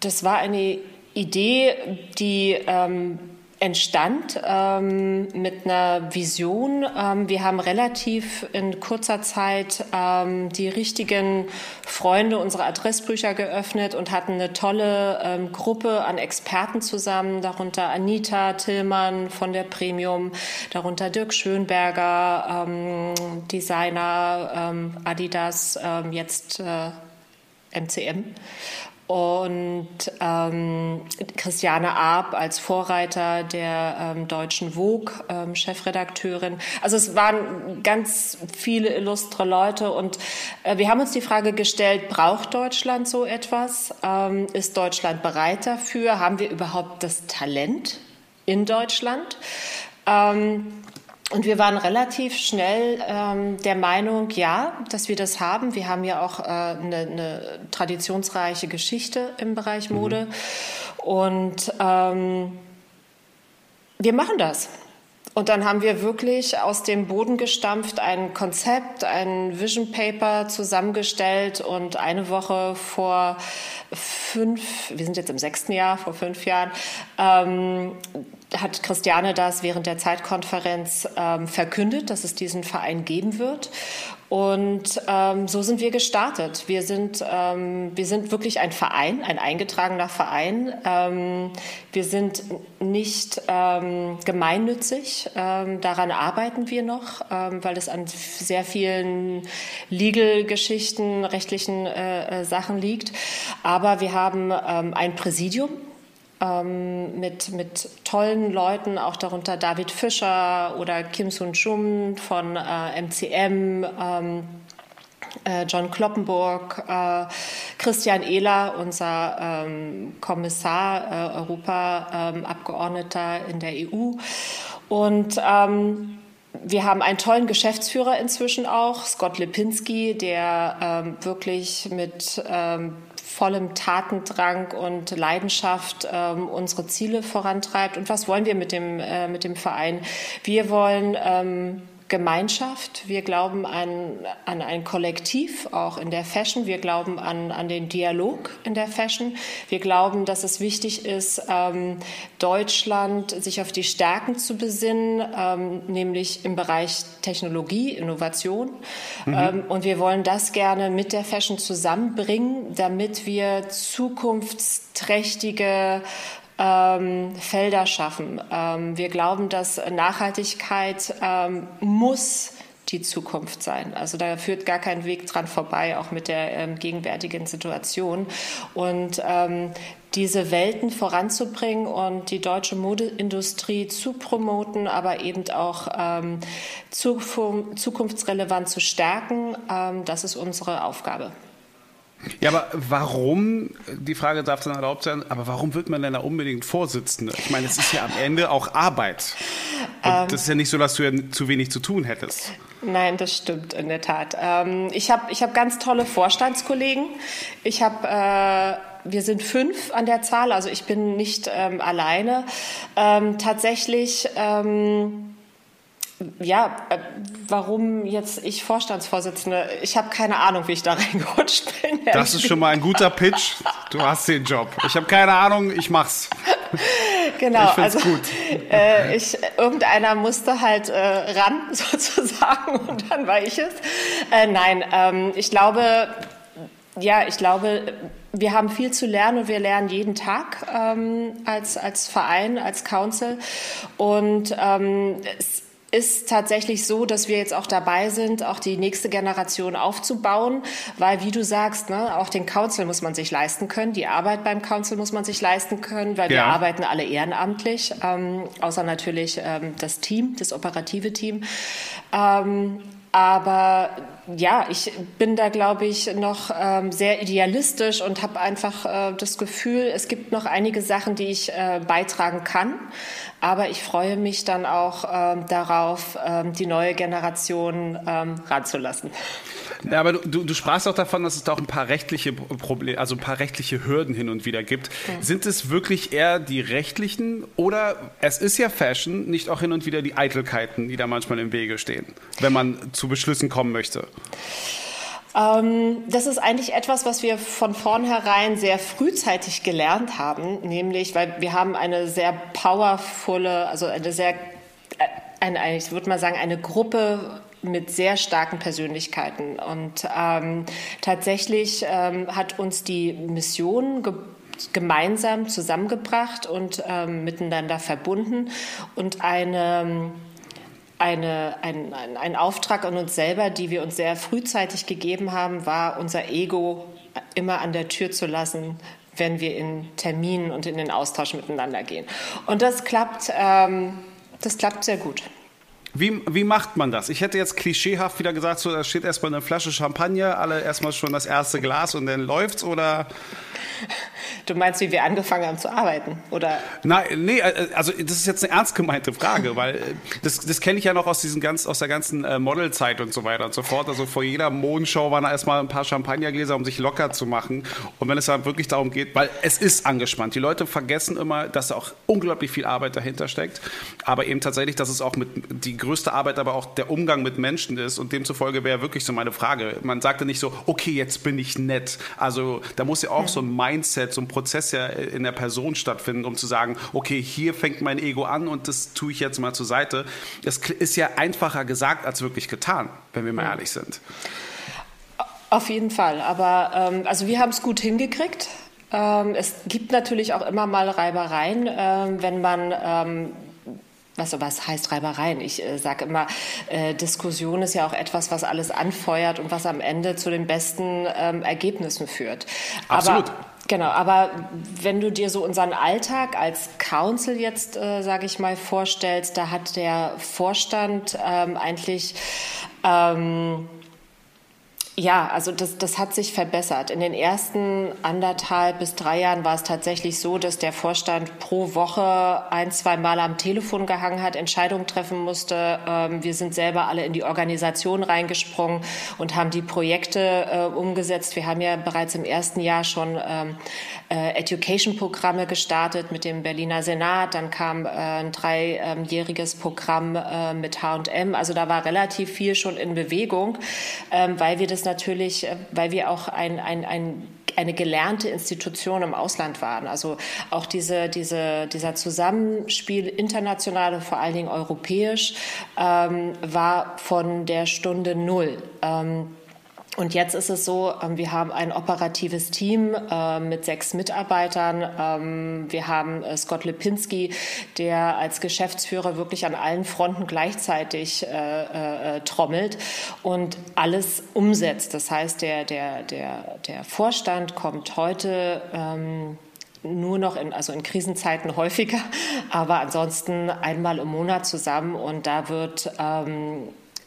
das war eine Idee, die ähm, entstand ähm, mit einer Vision. Ähm, wir haben relativ in kurzer Zeit ähm, die richtigen Freunde unserer Adressbücher geöffnet und hatten eine tolle ähm, Gruppe an Experten zusammen, darunter Anita Tillmann von der Premium, darunter Dirk Schönberger, ähm, Designer ähm, Adidas, jetzt äh, MCM und ähm, Christiane Arp als Vorreiter der ähm, deutschen Vogue, ähm, Chefredakteurin. Also es waren ganz viele illustre Leute und äh, wir haben uns die Frage gestellt, braucht Deutschland so etwas? Ähm, ist Deutschland bereit dafür? Haben wir überhaupt das Talent in Deutschland? Ähm, und wir waren relativ schnell ähm, der Meinung, ja, dass wir das haben. Wir haben ja auch äh, eine, eine traditionsreiche Geschichte im Bereich mhm. Mode. Mhm. Und ähm, wir machen das. Und dann haben wir wirklich aus dem Boden gestampft ein Konzept, ein Vision Paper zusammengestellt und eine Woche vor fünf, wir sind jetzt im sechsten Jahr, vor fünf Jahren, ähm, hat Christiane das während der Zeitkonferenz ähm, verkündet, dass es diesen Verein geben wird. Und ähm, so sind wir gestartet. Wir sind, ähm, wir sind wirklich ein Verein, ein eingetragener Verein. Ähm, wir sind nicht ähm, gemeinnützig. Ähm, daran arbeiten wir noch, ähm, weil es an sehr vielen Legal-Geschichten, rechtlichen äh, äh Sachen liegt. Aber wir haben ähm, ein Präsidium ähm, mit, mit tollen Leuten, auch darunter David Fischer oder Kim Sun Chum von äh, MCM. Ähm, äh, John Kloppenburg, äh, Christian Ehler, unser ähm, Kommissar, äh, Europaabgeordneter in der EU. Und ähm, wir haben einen tollen Geschäftsführer inzwischen auch, Scott Lipinski, der ähm, wirklich mit ähm, vollem Tatendrang und Leidenschaft ähm, unsere Ziele vorantreibt. Und was wollen wir mit dem, äh, mit dem Verein? Wir wollen ähm, Gemeinschaft. Wir glauben an, an ein Kollektiv, auch in der Fashion. Wir glauben an, an den Dialog in der Fashion. Wir glauben, dass es wichtig ist, ähm, Deutschland sich auf die Stärken zu besinnen, ähm, nämlich im Bereich Technologie, Innovation. Mhm. Ähm, und wir wollen das gerne mit der Fashion zusammenbringen, damit wir zukunftsträchtige ähm, Felder schaffen. Ähm, wir glauben, dass Nachhaltigkeit ähm, muss die Zukunft sein. Also da führt gar kein Weg dran vorbei, auch mit der ähm, gegenwärtigen Situation. Und ähm, diese Welten voranzubringen und die deutsche Modeindustrie zu promoten, aber eben auch ähm, zukunftsrelevant zu stärken, ähm, das ist unsere Aufgabe. Ja, aber warum, die Frage darf dann erlaubt sein, aber warum wird man denn da unbedingt Vorsitzende? Ich meine, es ist ja am Ende auch Arbeit. Und ähm, das ist ja nicht so, dass du ja zu wenig zu tun hättest. Nein, das stimmt in der Tat. Ähm, ich habe ich hab ganz tolle Vorstandskollegen. Ich habe... Äh, wir sind fünf an der Zahl, also ich bin nicht ähm, alleine. Ähm, tatsächlich ähm, ja, äh, warum jetzt ich Vorstandsvorsitzende? Ich habe keine Ahnung, wie ich da reingerutscht bin. Das ist schon mal ein guter Pitch. Du hast den Job. Ich habe keine Ahnung, ich mach's. Genau, ich also gut. Äh, ich, irgendeiner musste halt äh, ran sozusagen und dann war ich es. Äh, nein, ähm, ich glaube, ja, ich glaube, wir haben viel zu lernen und wir lernen jeden Tag ähm, als, als Verein, als Council. Und ähm, es ist tatsächlich so, dass wir jetzt auch dabei sind, auch die nächste Generation aufzubauen, weil, wie du sagst, ne, auch den Council muss man sich leisten können, die Arbeit beim Council muss man sich leisten können, weil ja. wir arbeiten alle ehrenamtlich, ähm, außer natürlich ähm, das Team, das operative Team. Ähm, aber ja, ich bin da, glaube ich, noch ähm, sehr idealistisch und habe einfach äh, das Gefühl, es gibt noch einige Sachen, die ich äh, beitragen kann. Aber ich freue mich dann auch ähm, darauf, ähm, die neue Generation ähm, ranzulassen. Ja, aber du, du sprachst auch davon, dass es da auch ein paar rechtliche Probleme, also ein paar rechtliche Hürden hin und wieder gibt. Mhm. Sind es wirklich eher die rechtlichen oder es ist ja Fashion, nicht auch hin und wieder die Eitelkeiten, die da manchmal im Wege stehen, wenn man zu Beschlüssen kommen möchte? Ähm, das ist eigentlich etwas, was wir von vornherein sehr frühzeitig gelernt haben, nämlich, weil wir haben eine sehr powervolle, also eine sehr, äh, eine, ich würde mal sagen, eine Gruppe mit sehr starken Persönlichkeiten. Und ähm, tatsächlich ähm, hat uns die Mission ge gemeinsam zusammengebracht und ähm, miteinander verbunden und eine eine, ein, ein, ein Auftrag an uns selber, die wir uns sehr frühzeitig gegeben haben, war, unser Ego immer an der Tür zu lassen, wenn wir in Terminen und in den Austausch miteinander gehen. Und das klappt, ähm, das klappt sehr gut. Wie, wie macht man das? Ich hätte jetzt klischeehaft wieder gesagt, so, da steht erstmal eine Flasche Champagner, alle erstmal schon das erste Glas und dann läuft's oder? Du meinst, wie wir angefangen haben zu arbeiten, oder? Nein, nee, äh, also das ist jetzt eine ernst gemeinte Frage, weil äh, das, das kenne ich ja noch aus diesen ganz, aus der ganzen äh, Modelzeit und so weiter und so fort. Also vor jeder Mondshow waren erstmal ein paar Champagnergläser, um sich locker zu machen. Und wenn es dann wirklich darum geht, weil es ist angespannt. Die Leute vergessen immer, dass da auch unglaublich viel Arbeit dahinter steckt, aber eben tatsächlich, dass es auch mit die größte Arbeit aber auch der Umgang mit Menschen ist und demzufolge wäre wirklich so meine Frage. Man sagte nicht so, okay, jetzt bin ich nett. Also da muss ja auch so ein Mindset, so ein Prozess ja in der Person stattfinden, um zu sagen, okay, hier fängt mein Ego an und das tue ich jetzt mal zur Seite. Das ist ja einfacher gesagt als wirklich getan, wenn wir mal ehrlich sind. Auf jeden Fall. Aber ähm, also wir haben es gut hingekriegt. Ähm, es gibt natürlich auch immer mal Reibereien, ähm, wenn man ähm, was, was heißt Reibereien? Ich äh, sage immer, äh, Diskussion ist ja auch etwas, was alles anfeuert und was am Ende zu den besten ähm, Ergebnissen führt. Absolut. Aber, Genau, aber wenn du dir so unseren Alltag als Council jetzt, äh, sage ich mal, vorstellst, da hat der Vorstand ähm, eigentlich ähm, Ja, also das, das hat sich verbessert. In den ersten anderthalb bis drei Jahren war es tatsächlich so, dass der Vorstand pro Woche ein, zwei Mal am Telefon gehangen hat, Entscheidungen treffen musste. Ähm, wir sind selber alle in die Organisation reingesprungen und haben die Projekte äh, umgesetzt. Wir haben ja bereits im ersten Jahr schon ähm, äh, Education-Programme gestartet mit dem Berliner Senat. Dann kam äh, ein dreijähriges Programm äh, mit H&M. Also da war relativ viel schon in Bewegung, ähm, weil wir das natürlich, äh, weil wir auch ein, ein, ein eine gelernte Institution im Ausland waren. Also auch diese, diese, dieser Zusammenspiel international und vor allen Dingen europäisch ähm, war von der Stunde Null. Ähm, und jetzt ist es so, ähm, wir haben ein operatives Team äh, mit sechs Mitarbeitern. Ähm, wir haben äh, Scott Lipinski, der als Geschäftsführer wirklich an allen Fronten gleichzeitig äh, trommelt und alles umsetzt. Das heißt, der, der, der, der Vorstand kommt heute ähm, nur noch in, also in Krisenzeiten häufiger, aber ansonsten einmal im Monat zusammen und da wird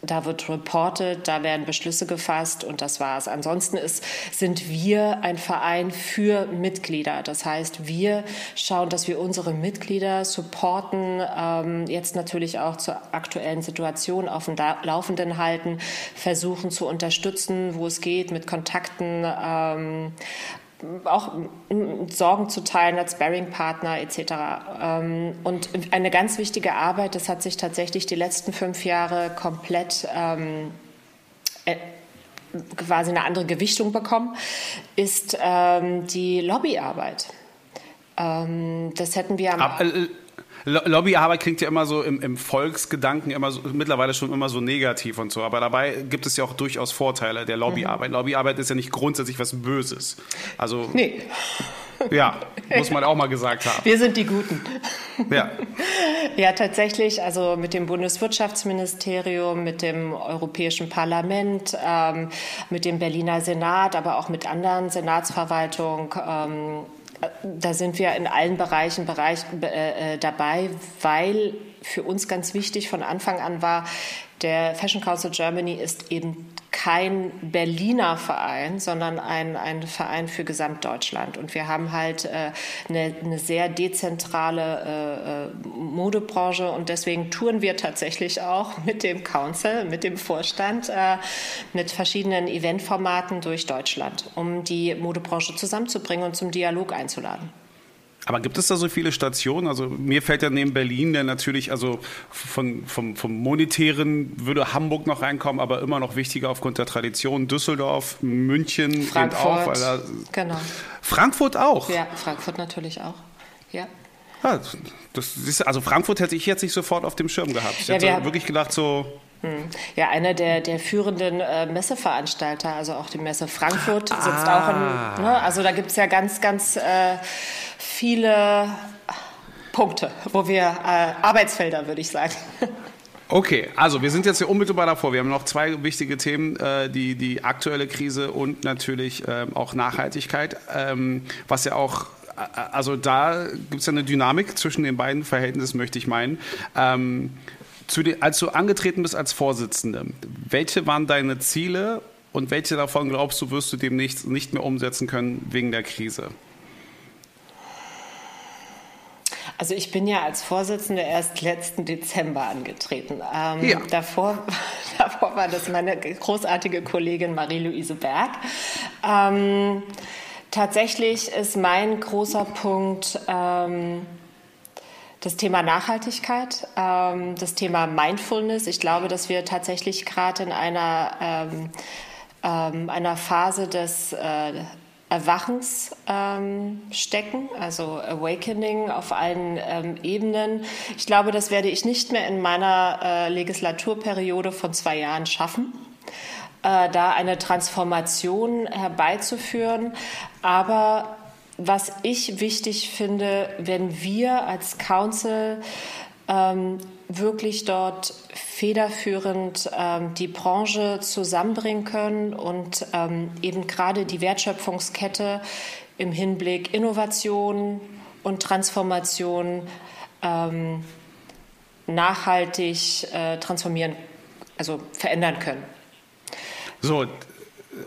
da wird reported, da werden Beschlüsse gefasst und das war's. Ansonsten ist, sind wir ein Verein für Mitglieder. Das heißt, wir schauen, dass wir unsere Mitglieder supporten, ähm, jetzt natürlich auch zur aktuellen Situation auf dem Laufenden halten, versuchen zu unterstützen, wo es geht, mit Kontakten. Ähm, auch Sorgen zu teilen als Bearing-Partner etc. Ähm, und eine ganz wichtige Arbeit, das hat sich tatsächlich die letzten fünf Jahre komplett ähm, äh, quasi eine andere Gewichtung bekommen, ist ähm, die Lobbyarbeit. Ähm, das hätten wir am... Ab, Lobbyarbeit klingt ja immer so im, im Volksgedanken immer so, mittlerweile schon immer so negativ und so. Aber dabei gibt es ja auch durchaus Vorteile der Lobbyarbeit. Mhm. Lobbyarbeit ist ja nicht grundsätzlich was Böses. Also. Nee. Ja, muss man auch mal gesagt haben. Wir sind die Guten. Ja. Ja, tatsächlich. Also mit dem Bundeswirtschaftsministerium, mit dem Europäischen Parlament, ähm, mit dem Berliner Senat, aber auch mit anderen Senatsverwaltungen. Ähm, da sind wir in allen Bereichen Bereich, äh, äh, dabei, weil für uns ganz wichtig von Anfang an war, der Fashion Council Germany ist eben kein Berliner Verein, sondern ein, ein Verein für Gesamtdeutschland. Und wir haben halt äh, eine, eine sehr dezentrale äh, äh, Modebranche und deswegen touren wir tatsächlich auch mit dem Council, mit dem Vorstand, äh, mit verschiedenen Eventformaten durch Deutschland, um die Modebranche zusammenzubringen und zum Dialog einzuladen. Aber gibt es da so viele Stationen? Also mir fällt ja neben Berlin der natürlich, also von, vom, vom Monetären würde Hamburg noch reinkommen, aber immer noch wichtiger aufgrund der Tradition. Düsseldorf, München, Frankfurt, auch, da, genau. Frankfurt auch? Ja, Frankfurt natürlich auch. Ja. ja das ist, also Frankfurt hätte ich jetzt nicht sofort auf dem Schirm gehabt. Ich ja, hätte wirklich gedacht so... Hm. Ja, einer der, der führenden äh, Messeveranstalter, also auch die Messe Frankfurt, sitzt ah. auch in, ne, also da gibt es ja ganz, ganz äh, viele Punkte, wo wir äh, Arbeitsfelder, würde ich sagen. Okay, also wir sind jetzt hier unmittelbar davor. Wir haben noch zwei wichtige Themen, äh, die, die aktuelle Krise und natürlich ähm, auch Nachhaltigkeit, ähm, was ja auch äh, also da gibt es ja eine Dynamik zwischen den beiden Verhältnissen, möchte ich meinen. Ähm, den, als du angetreten bist als Vorsitzende, welche waren deine Ziele und welche davon glaubst du, wirst du demnächst nicht mehr umsetzen können wegen der Krise? Also ich bin ja als Vorsitzende erst letzten Dezember angetreten. Ähm, ja. davor, davor war das meine großartige Kollegin Marie-Louise Berg. Ähm, tatsächlich ist mein großer Punkt ähm, das Thema Nachhaltigkeit, ähm, das Thema Mindfulness. Ich glaube, dass wir tatsächlich gerade in einer, ähm, ähm, einer Phase des äh, Erwachens ähm, stecken, also Awakening auf allen ähm, Ebenen. Ich glaube, das werde ich nicht mehr in meiner äh, Legislaturperiode von zwei Jahren schaffen, äh, da eine Transformation herbeizuführen. Aber was ich wichtig finde, wenn wir als Council ähm, wirklich dort federführend ähm, die Branche zusammenbringen können und ähm, eben gerade die Wertschöpfungskette im Hinblick Innovation und Transformation ähm, nachhaltig äh, transformieren, also verändern können. So,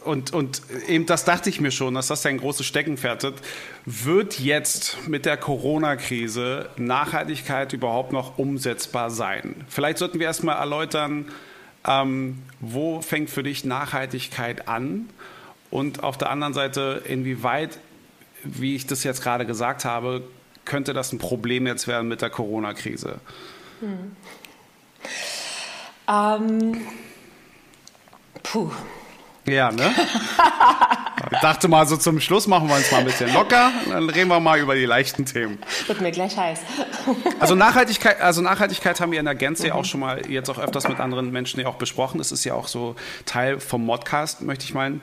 und, und eben das dachte ich mir schon, dass das ein großes Steckenpferd wird. Wird jetzt mit der Corona-Krise Nachhaltigkeit überhaupt noch umsetzbar sein? Vielleicht sollten wir erstmal erläutern, ähm, wo fängt für dich Nachhaltigkeit an? Und auf der anderen Seite, inwieweit, wie ich das jetzt gerade gesagt habe, könnte das ein Problem jetzt werden mit der Corona-Krise? Hm. Ähm, puh. Ja, ne? ich dachte mal, so zum Schluss machen wir uns mal ein bisschen locker. Dann reden wir mal über die leichten Themen. Wird mir gleich heiß. also Nachhaltigkeit, also Nachhaltigkeit haben wir in der Gänze mhm. auch schon mal jetzt auch öfters mit anderen Menschen ja auch besprochen. Das ist ja auch so Teil vom Modcast, möchte ich meinen.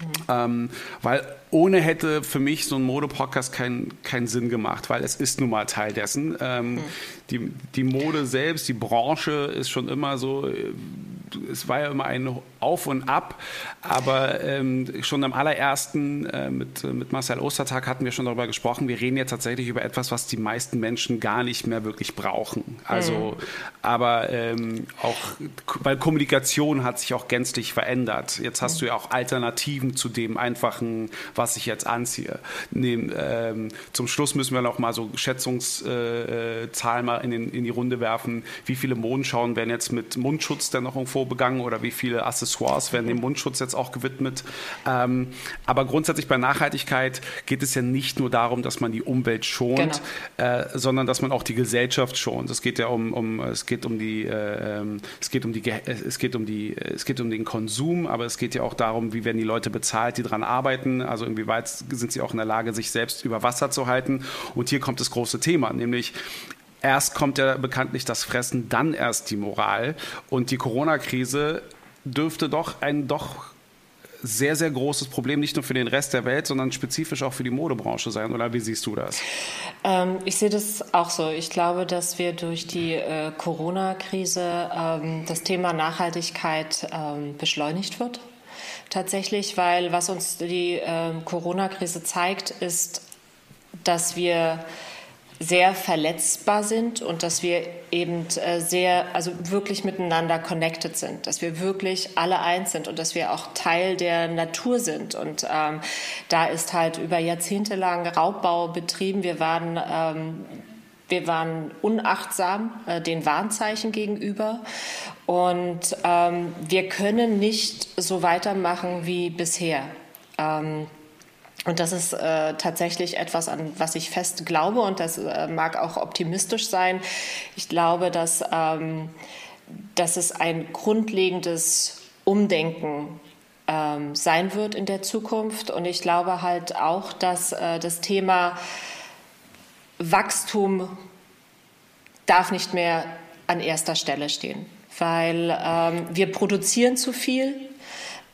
Mhm. Ähm, weil ohne hätte für mich so ein Mode-Podcast keinen keinen Sinn gemacht, weil es ist nun mal Teil dessen. Ähm, mhm. die, die Mode selbst, die Branche ist schon immer so, äh, es war ja immer ein Auf und Ab, aber ähm, schon am allerersten äh, mit, mit Marcel Ostertag hatten wir schon darüber gesprochen. Wir reden jetzt tatsächlich über etwas, was die meisten Menschen gar nicht mehr wirklich brauchen. Also, mhm. aber ähm, auch, weil Kommunikation hat sich auch gänzlich verändert. Jetzt hast mhm. du ja auch Alternativen zu dem einfachen, was ich jetzt anziehe. Nehm, ähm, zum Schluss müssen wir noch mal so Schätzungszahlen äh, mal in, den, in die Runde werfen. Wie viele Mondschauen werden jetzt mit Mundschutz dann noch irgendwo begangen oder wie viele Accessoires werden dem Mundschutz jetzt auch gewidmet. Ähm, aber grundsätzlich bei Nachhaltigkeit geht es ja nicht nur darum, dass man die Umwelt schont, genau. äh, sondern dass man auch die Gesellschaft schont. Es geht ja um, um es geht um die, äh, ähm, es geht um die, es geht um die, es geht um den Konsum, aber es geht ja auch darum, wie werden die Leute bezahlt, die daran arbeiten. Also inwieweit sind sie auch in der Lage, sich selbst über Wasser zu halten. Und hier kommt das große Thema, nämlich erst kommt ja bekanntlich das Fressen, dann erst die Moral. Und die Corona-Krise dürfte doch ein doch sehr, sehr großes Problem, nicht nur für den Rest der Welt, sondern spezifisch auch für die Modebranche sein. Oder wie siehst du das? Ähm, ich sehe das auch so. Ich glaube, dass wir durch die äh, Corona-Krise ähm, das Thema Nachhaltigkeit ähm, beschleunigt wird tatsächlich, weil was uns die äh, Corona-Krise zeigt, ist, dass wir sehr verletzbar sind und dass wir eben äh, sehr, also wirklich miteinander connected sind, dass wir wirklich alle eins sind und dass wir auch Teil der Natur sind. Und ähm, da ist halt über Jahrzehnte lang Raubbau betrieben. Wir waren ähm, wir waren unachtsam äh, den Warnzeichen gegenüber und ähm, wir können nicht so weitermachen wie bisher. Ähm, und das ist äh, tatsächlich etwas, an was ich fest glaube und das äh, mag auch optimistisch sein. Ich glaube, dass, ähm, dass es ein grundlegendes Umdenken ähm, sein wird in der Zukunft. Und ich glaube halt auch, dass äh, das Thema Wachstum darf nicht mehr an erster Stelle stehen weil ähm, wir produzieren zu viel.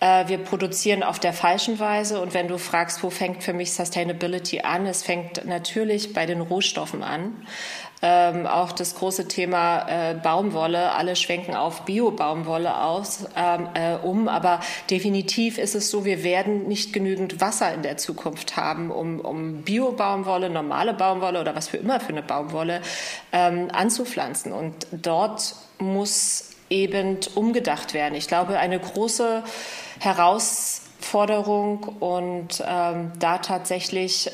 Äh, wir produzieren auf der falschen Weise. Und wenn du fragst, wo fängt für mich Sustainability an, es fängt natürlich bei den Rohstoffen an. Ähm, auch das große Thema äh, Baumwolle. Alle schwenken auf Bio-Baumwolle aus, ähm, äh, um. Aber definitiv ist es so, wir werden nicht genügend Wasser in der Zukunft haben, um, um Bio-Baumwolle, normale Baumwolle oder was für immer für eine Baumwolle ähm, anzupflanzen. Und dort muss eben umgedacht werden. Ich glaube, eine große Herausforderung und ähm, da tatsächlich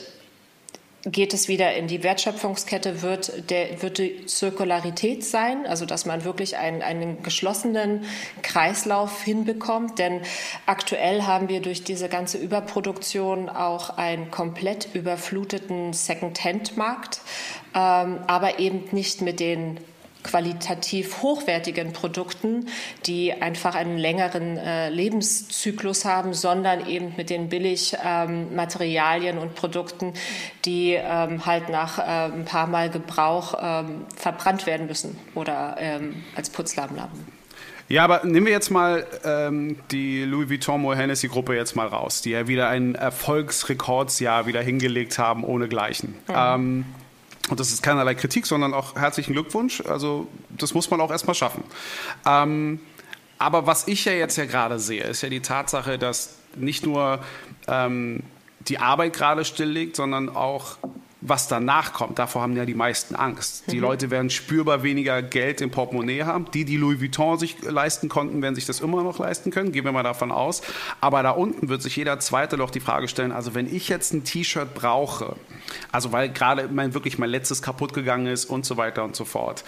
geht es wieder in die Wertschöpfungskette, wird, der, wird die Zirkularität sein, also dass man wirklich einen, einen geschlossenen Kreislauf hinbekommt. Denn aktuell haben wir durch diese ganze Überproduktion auch einen komplett überfluteten Second-Hand-Markt, ähm, aber eben nicht mit den qualitativ hochwertigen Produkten, die einfach einen längeren äh, Lebenszyklus haben, sondern eben mit den Billigmaterialien ähm, und Produkten, die ähm, halt nach äh, ein paar Mal Gebrauch ähm, verbrannt werden müssen oder ähm, als Putzlammlappen. Ja, aber nehmen wir jetzt mal ähm, die Louis Vuitton Moe Hennessy Gruppe jetzt mal raus, die ja wieder ein Erfolgsrekordsjahr wieder hingelegt haben ohne Gleichen. Mhm. Ähm, und das ist keinerlei Kritik, sondern auch herzlichen Glückwunsch. Also das muss man auch erstmal schaffen. Ähm, aber was ich ja jetzt ja gerade sehe, ist ja die Tatsache, dass nicht nur ähm, die Arbeit gerade still liegt, sondern auch was danach kommt, davor haben ja die meisten Angst. Die mhm. Leute werden spürbar weniger Geld im Portemonnaie haben. Die, die Louis Vuitton sich leisten konnten, werden sich das immer noch leisten können, gehen wir mal davon aus. Aber da unten wird sich jeder Zweite doch die Frage stellen, also wenn ich jetzt ein T-Shirt brauche, also weil gerade mein, wirklich mein letztes kaputt gegangen ist und so weiter und so fort,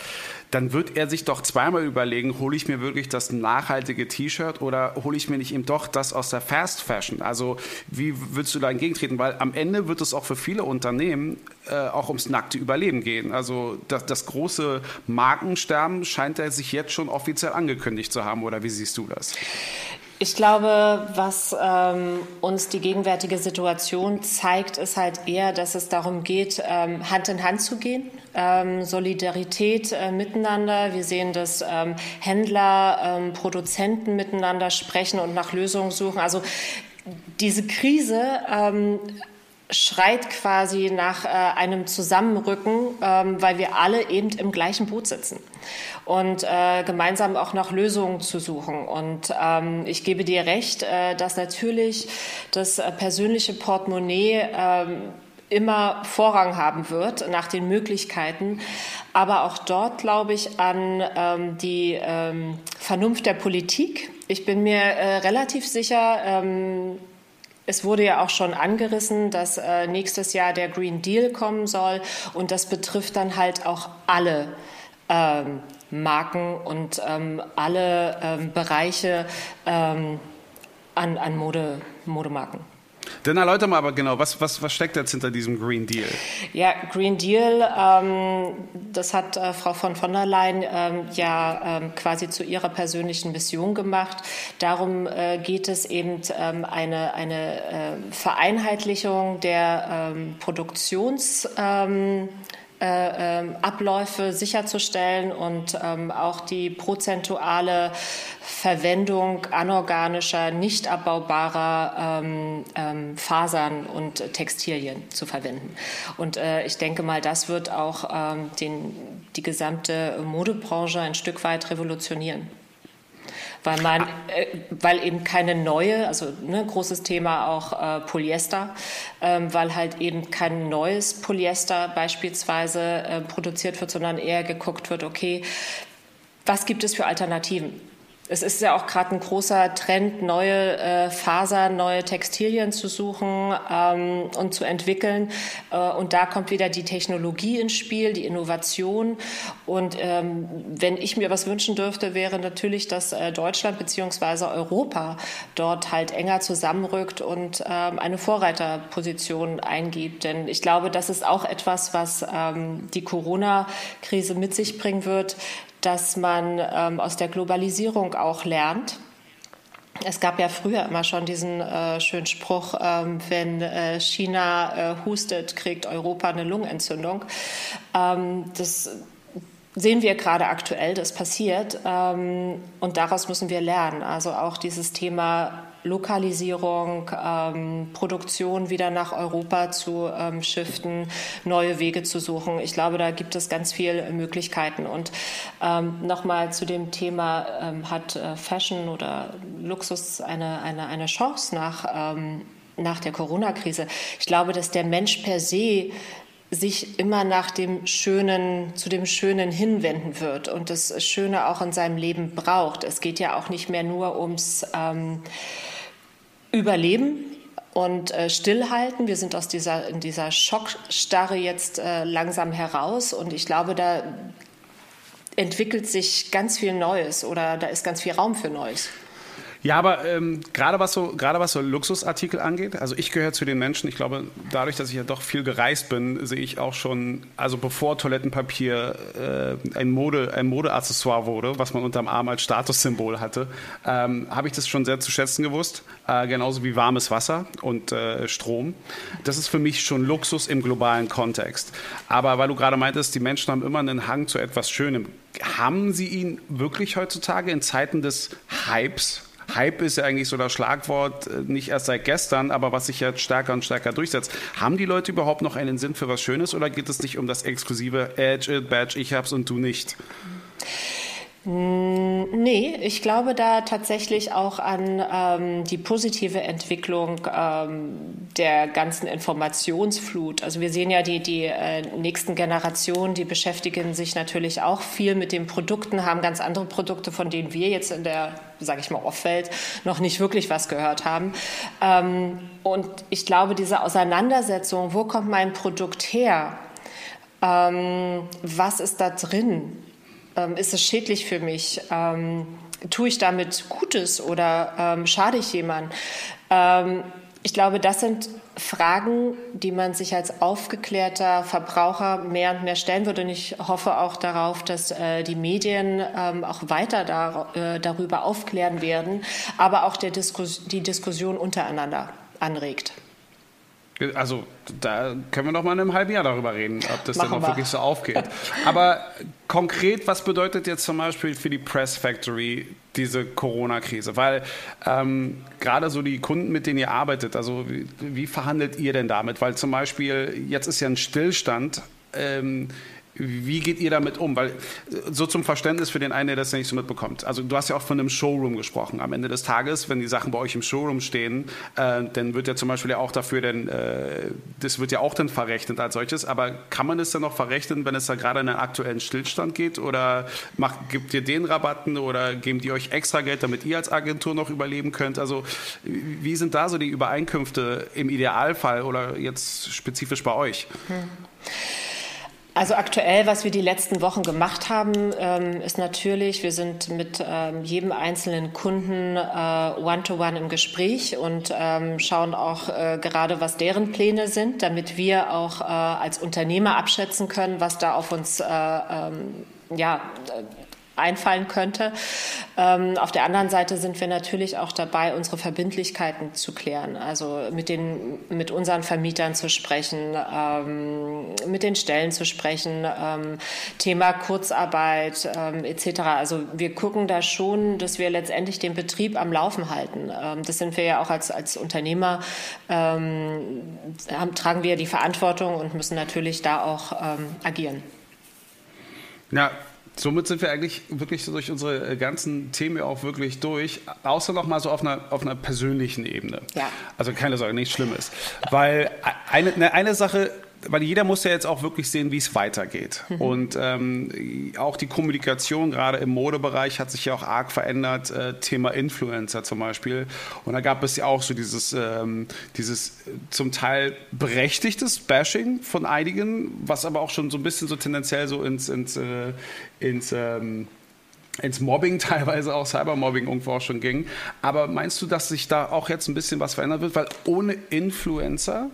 dann wird er sich doch zweimal überlegen, hole ich mir wirklich das nachhaltige T-Shirt oder hole ich mir nicht eben doch das aus der Fast Fashion? Also wie würdest du da entgegentreten? Weil am Ende wird es auch für viele Unternehmen äh, auch ums nackte Überleben gehen. Also das, das große Markensterben scheint er sich jetzt schon offiziell angekündigt zu haben. Oder wie siehst du das? Ich glaube, was ähm, uns die gegenwärtige Situation zeigt, ist halt eher, dass es darum geht, ähm, Hand in Hand zu gehen, ähm, Solidarität äh, miteinander. Wir sehen, dass ähm, Händler, ähm, Produzenten miteinander sprechen und nach Lösungen suchen. Also diese Krise ähm, schreit quasi nach äh, einem Zusammenrücken, ähm, weil wir alle eben im gleichen Boot sitzen und äh, gemeinsam auch nach Lösungen zu suchen. Und ähm, ich gebe dir recht, äh, dass natürlich das äh, persönliche Portemonnaie ähm, immer Vorrang haben wird nach den Möglichkeiten. Aber auch dort glaube ich an ähm, die ähm, Vernunft der Politik. Ich bin mir äh, relativ sicher, ähm, es wurde ja auch schon angerissen, dass äh, nächstes Jahr der Green Deal kommen soll und das betrifft dann halt auch alle ähm, Marken und ähm, alle ähm, Bereiche ähm, an, an Mode, Modemarken. Dann erläuter mal aber genau, was, was, was steckt jetzt hinter diesem Green Deal? Ja, Green Deal, ähm, das hat äh, Frau von von der Leyen ähm, ja ähm, quasi zu ihrer persönlichen Mission gemacht. Darum äh, geht es eben ähm, eine, eine äh, Vereinheitlichung der ähm, Produktions ähm, äh, ähm, Abläufe sicherzustellen und ähm, auch die prozentuale Verwendung anorganischer, nicht abbaubarer ähm, Fasern und Textilien zu verwenden. Und äh, ich denke mal, das wird auch den, die gesamte Modebranche ein Stück weit revolutionieren weil man, äh, weil eben keine neue, also ne, großes Thema auch äh, Polyester, ähm, weil halt eben kein neues Polyester beispielsweise äh, produziert wird, sondern eher geguckt wird, okay, was gibt es für Alternativen? Es ist ja auch gerade ein großer Trend, neue äh, Fasern, neue Textilien zu suchen ähm, und zu entwickeln. Äh, und da kommt wieder die Technologie ins Spiel, die Innovation. Und ähm, wenn ich mir was wünschen dürfte, wäre natürlich, dass äh, Deutschland beziehungsweise Europa dort halt enger zusammenrückt und ähm, eine Vorreiterposition eingibt. Denn ich glaube, das ist auch etwas, was ähm, die Corona-Krise mit sich bringen wird dass man ähm, aus der Globalisierung auch lernt. Es gab ja früher immer schon diesen äh, schönen Spruch, ähm, wenn äh, China äh, hustet, kriegt Europa eine Lungenentzündung. Ähm, das sehen wir gerade aktuell, das passiert. Ähm, und daraus müssen wir lernen. Also auch dieses Thema Lokalisierung, ähm, Produktion wieder nach Europa zu ähm, shiften, neue Wege zu suchen. Ich glaube, da gibt es ganz viele Möglichkeiten. Und ähm, nochmal zu dem Thema, ähm, hat äh, Fashion oder Luxus eine, eine, eine Chance nach, ähm, nach der Corona-Krise? Ich glaube, dass der Mensch per se sich immer nach dem Schönen, zu dem Schönen hinwenden wird und das Schöne auch in seinem Leben braucht. Es geht ja auch nicht mehr nur ums ähm, Überleben und äh, stillhalten. Wir sind aus dieser, in dieser Schockstarre jetzt äh, langsam heraus und ich glaube, da entwickelt sich ganz viel Neues oder da ist ganz viel Raum für Neues. Ja, aber ähm, gerade was so gerade was so Luxusartikel angeht, also ich gehöre zu den Menschen. Ich glaube, dadurch, dass ich ja doch viel gereist bin, sehe ich auch schon, also bevor Toilettenpapier äh, ein Mode ein Modeaccessoire wurde, was man unterm Arm als Statussymbol hatte, ähm, habe ich das schon sehr zu schätzen gewusst. Äh, genauso wie warmes Wasser und äh, Strom. Das ist für mich schon Luxus im globalen Kontext. Aber weil du gerade meintest, die Menschen haben immer einen Hang zu etwas Schönem. Haben sie ihn wirklich heutzutage in Zeiten des Hypes Hype ist ja eigentlich so das Schlagwort, äh, nicht erst seit gestern, aber was sich jetzt stärker und stärker durchsetzt. Haben die Leute überhaupt noch einen Sinn für was Schönes oder geht es nicht um das exklusive Edge, Badge, ich hab's und du nicht? Hm, nee, ich glaube da tatsächlich auch an ähm, die positive Entwicklung ähm, der ganzen Informationsflut. Also wir sehen ja die, die äh, nächsten Generationen, die beschäftigen sich natürlich auch viel mit den Produkten, haben ganz andere Produkte, von denen wir jetzt in der, sage ich mal, Off-Welt noch nicht wirklich was gehört haben. Ähm, und ich glaube, diese Auseinandersetzung, wo kommt mein Produkt her? Ähm, was ist da drin? Ähm, ist es schädlich für mich? Ähm, tue ich damit Gutes oder ähm, schade ich jemand? Ähm, ich glaube, das sind Fragen, die man sich als aufgeklärter Verbraucher mehr und mehr stellen würde. Und ich hoffe auch darauf, dass äh, die Medien ähm, auch weiter da, äh, darüber aufklären werden, aber auch der Diskus die Diskussion untereinander anregt. Also da können wir noch mal in einem halben Jahr darüber reden, ob das Machen dann auch wirklich so aufgeht. Aber konkret, was bedeutet jetzt zum Beispiel für die Press Factory diese Corona-Krise? Weil ähm, gerade so die Kunden, mit denen ihr arbeitet, also wie, wie, verhandelt ihr denn damit? Weil zum Beispiel jetzt ist ja ein Stillstand. Ähm, wie geht ihr damit um? Weil so zum Verständnis für den einen, der das nicht so mitbekommt. Also du hast ja auch von einem Showroom gesprochen. Am Ende des Tages, wenn die Sachen bei euch im Showroom stehen, äh, dann wird ja zum Beispiel ja auch dafür, denn äh, das wird ja auch dann verrechnet als solches. Aber kann man es dann noch verrechnen, wenn es da gerade in einen aktuellen Stillstand geht? Oder macht, gibt ihr den Rabatten oder geben die euch extra Geld, damit ihr als Agentur noch überleben könnt? Also wie sind da so die Übereinkünfte im Idealfall oder jetzt spezifisch bei euch? Hm. Also aktuell, was wir die letzten Wochen gemacht haben, ähm, ist natürlich, wir sind mit ähm, jedem einzelnen Kunden äh, one-to-one im Gespräch und ähm, schauen auch äh, gerade, was deren Pläne sind, damit wir auch äh, als Unternehmer abschätzen können, was da auf uns ja, einfallen könnte. Ähm, auf der anderen Seite sind wir natürlich auch dabei, unsere Verbindlichkeiten zu klären, also mit, den, mit unseren Vermietern zu sprechen, ähm, mit den Stellen zu sprechen, ähm, Thema Kurzarbeit ähm, etc. Also wir gucken da schon, dass wir letztendlich den Betrieb am Laufen halten. Ähm, das sind wir ja auch als, als Unternehmer, ähm, haben, tragen wir die Verantwortung und müssen natürlich da auch agieren. Ja, Somit sind wir eigentlich wirklich so durch unsere äh, ganzen Themen auch wirklich durch, außer noch mal so auf einer, auf einer persönlichen Ebene. Ja. Also keine Sorge, nichts Schlimmes. Weil eine, eine Sache weil jeder muss ja jetzt auch wirklich sehen, wie es weitergeht. Mhm. Und ähm, auch die Kommunikation gerade im Modebereich hat sich ja auch arg verändert. Äh, Thema Influencer zum Beispiel. Und da gab es ja auch so dieses, ähm, dieses zum Teil berechtigtes Bashing von einigen, was aber auch schon so ein bisschen so tendenziell so ins, ins, äh, ins ähm, ins Mobbing teilweise auch Cybermobbing irgendwo auch schon ging. Aber meinst du, dass sich da auch jetzt ein bisschen was verändern wird? Weil ohne Influencer